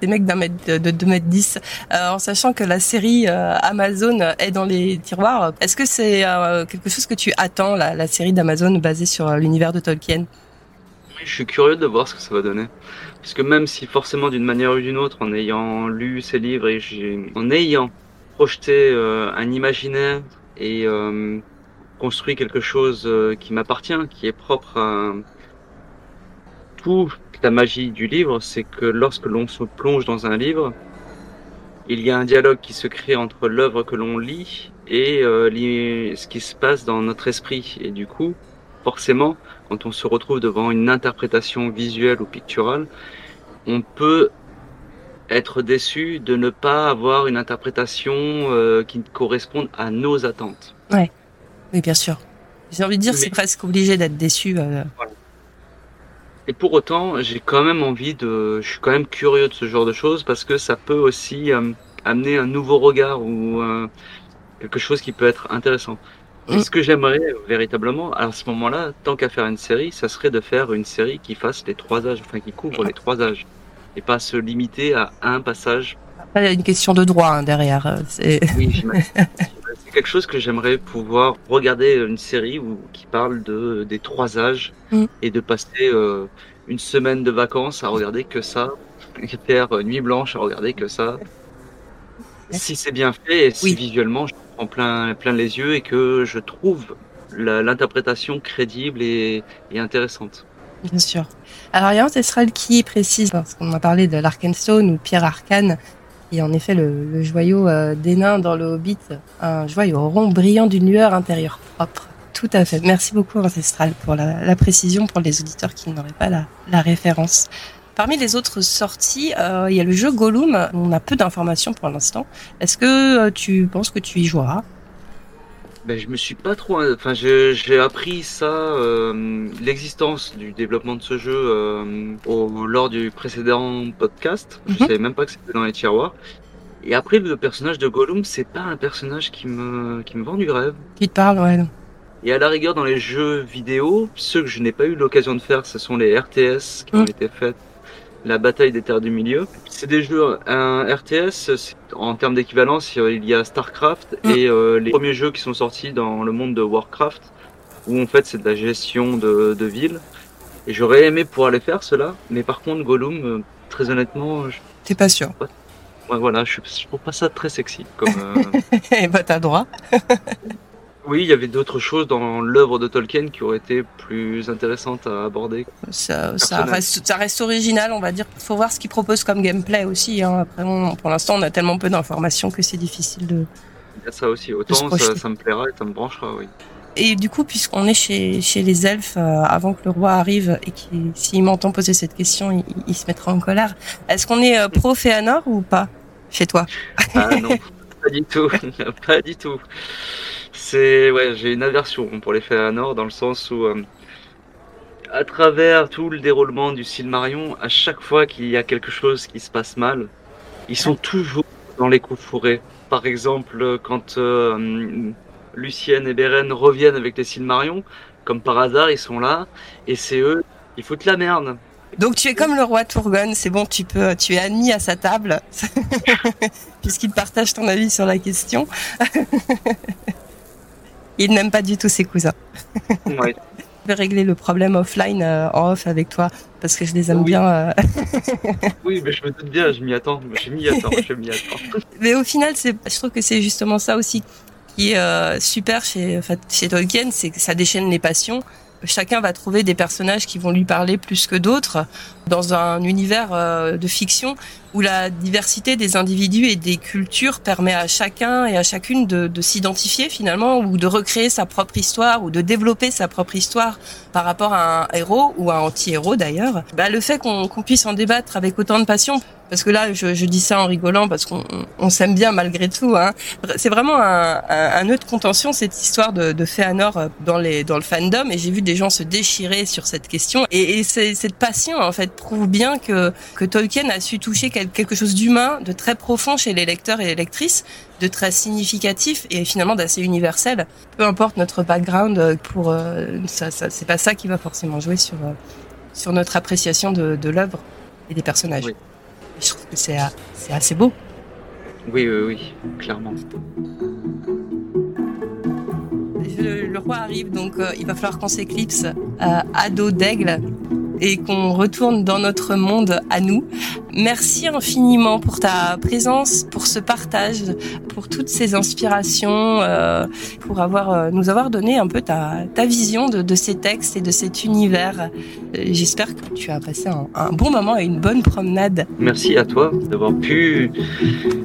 ces mecs d'un mètre de, de 2 mètres 10, euh, en sachant que la série euh, Amazon est dans les tiroirs. Est-ce que c'est euh, quelque chose que tu attends, la, la série d'Amazon basée sur euh, l'univers de Tolkien? Oui, Je suis curieux de voir ce que ça va donner. Parce que même si forcément d'une manière ou d'une autre, en ayant lu ces livres et en ayant projeté euh, un imaginaire et euh, construit quelque chose euh, qui m'appartient, qui est propre à toute la magie du livre, c'est que lorsque l'on se plonge dans un livre, il y a un dialogue qui se crée entre l'œuvre que l'on lit et euh, ce qui se passe dans notre esprit. Et du coup, forcément, quand on se retrouve devant une interprétation visuelle ou picturale, on peut être déçu de ne pas avoir une interprétation euh, qui corresponde à nos attentes. Ouais, oui, bien sûr. J'ai envie de dire, Mais- c'est presque obligé d'être déçu. euh, Et pour autant, j'ai quand même envie de, je suis quand même curieux de ce genre de choses parce que ça peut aussi euh, amener un nouveau regard ou euh, quelque chose qui peut être intéressant. Et Mm. ce que j'aimerais euh, véritablement, à ce moment-là, tant qu'à faire une série, ça serait de faire une série qui fasse les trois âges, enfin qui couvre les trois âges, et pas se limiter à un passage. Après, il y a une question de droit hein, derrière. euh, C'est Oui, (laughs) c'est quelque chose que j'aimerais pouvoir regarder une série où, qui parle de des trois âges Mm. et de passer euh, une semaine de vacances à regarder que ça, (laughs) et faire euh, nuit blanche à regarder que ça. Si c'est bien fait et si Oui. visuellement je prends plein plein les yeux et que je trouve la- l'interprétation crédible et, et intéressante. Bien sûr. Alors, il y a Ancestral qui précise, parce qu'on a parlé de l'Arkenstone ou Pierre Arcane, et en effet le, joyau euh, des nains dans le Hobbit, un joyau rond brillant d'une lueur intérieure propre. Tout à fait. Merci beaucoup Ancestral pour la, précision pour les auditeurs qui n'auraient pas la, la référence. Parmi les autres sorties, euh, il y a le jeu Gollum. On a peu d'informations pour l'instant. Est-ce que euh, tu penses que tu y joueras? Ben, je me suis pas trop. Enfin, j'ai appris ça, euh, l'existence du développement de ce jeu euh, au, lors du précédent podcast. Je Mhm. savais même pas que c'était dans les tiroirs. Et après, le personnage de Gollum, c'est pas un personnage qui me qui me vend du rêve. Qui te parle ouais. Et à la rigueur, dans les jeux vidéo, ceux que je n'ai pas eu l'occasion de faire, ce sont les RTS qui ont Mhm. été faits. La bataille des terres du milieu. C'est des jeux, un RTS, en termes d'équivalence, il y a StarCraft Mhm. et euh, les premiers jeux qui sont sortis dans le monde de Warcraft, où en fait c'est de la gestion de, de villes. Et j'aurais aimé pouvoir les faire, cela, mais par contre, Gollum, euh, très honnêtement, je, T'es pas sûr ouais, voilà, je, je trouve pas ça très sexy. Comme, euh, (laughs) Eh ben t'as droit. (laughs) Oui, il y avait d'autres choses dans l'œuvre de Tolkien qui auraient été plus intéressantes à aborder. Ça, ça, reste, ça reste original, on va dire. Faut voir ce qu'il propose comme gameplay aussi. Hein. Après, on- pour l'instant, on a tellement peu d'informations que c'est difficile de. Il y a ça aussi. Autant ça, ça me plaira et ça me branchera, oui. Et du coup, puisqu'on est chez, chez les elfes, euh, avant que le roi arrive et qu'il, s'il m'entend poser cette question, il, il se mettra en colère. Est-ce qu'on est euh, pro (laughs) Féanor ou pas chez toi? Ah non, pas du tout, (laughs) pas du tout. C'est ouais, j'ai une aversion pour les Fëanor dans le sens où euh, à travers tout le déroulement du Silmarion, à chaque fois qu'il y a quelque chose qui se passe mal, ils sont toujours dans les coups fourrés. Par exemple, quand euh, Lucienne et Beren reviennent avec les Silmarions, comme par hasard, ils sont là et c'est eux, ils foutent la merde. Donc tu es comme le roi Tourgon, c'est bon, tu peux, tu es admis à sa table, (laughs) puisqu'il partage ton avis sur la question. (laughs) Il n'aime pas du tout ses cousins. Ouais. (laughs) Je vais régler le problème offline euh, en off avec toi parce que je les aime Oui. bien. euh. (laughs) Oui, mais je me doute bien, je m'y attends, je m'y attends, je m'y attends. (laughs) Mais au final, c'est, je trouve que c'est justement ça aussi qui est euh, super chez, enfin, chez Tolkien, c'est que ça déchaîne les passions. Chacun va trouver des personnages qui vont lui parler plus que d'autres dans un univers de fiction où la diversité des individus et des cultures permet à chacun et à chacune de, de s'identifier finalement ou de recréer sa propre histoire ou de développer sa propre histoire par rapport à un héros ou à un anti-héros d'ailleurs. Bah, le fait qu'on puisse en débattre avec autant de passion, parce que là je, je dis ça en rigolant parce qu'on on s'aime bien malgré tout. Hein. C'est vraiment un, un, un nœud de contention cette histoire de, de Féanor euh, dans dans le fandom et j'ai vu des gens se déchirer sur cette question et, et cette passion en fait prouve bien que que Tolkien a su toucher quelque chose d'humain, de très profond chez les lecteurs et les lectrices, de très significatif et finalement d'assez universel. Peu importe notre background, euh, pour euh, ça, ça c'est pas ça qui va forcément jouer sur euh, sur notre appréciation de, de l'œuvre et des personnages. Oui. Je trouve que c'est assez beau. Oui, oui, oui, clairement. Le, le roi arrive, donc euh, il va falloir qu'on s'éclipse euh, à dos d'aigle et qu'on retourne dans notre monde à nous. Merci infiniment pour ta présence, pour ce partage, pour toutes ces inspirations, euh, pour euh, nous avoir donné un peu ta, vision de, ces textes et de cet univers. Euh, J'espère que tu as passé un bon moment et une bonne promenade. Merci à toi d'avoir pu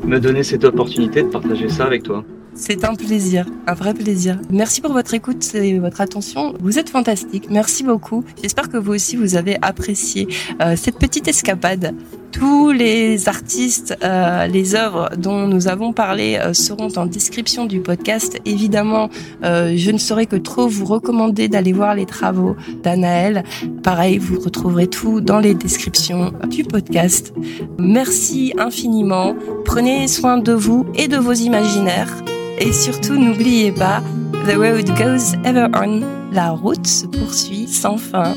me donner cette opportunité de partager ça avec toi. C'est un plaisir, un vrai plaisir. Merci pour votre écoute et votre attention. Vous êtes fantastique. Merci beaucoup. J'espère que vous aussi vous avez apprécié euh, cette petite escapade Tous les artistes, euh, les œuvres dont nous avons parlé euh, seront en description du podcast. Évidemment, euh, je ne saurais que trop vous recommander d'aller voir les travaux d'Anaël. Pareil, vous retrouverez tout dans les descriptions du podcast. Merci infiniment. Prenez soin de vous et de vos imaginaires. Et surtout, n'oubliez pas, The road goes ever on. La route se poursuit sans fin.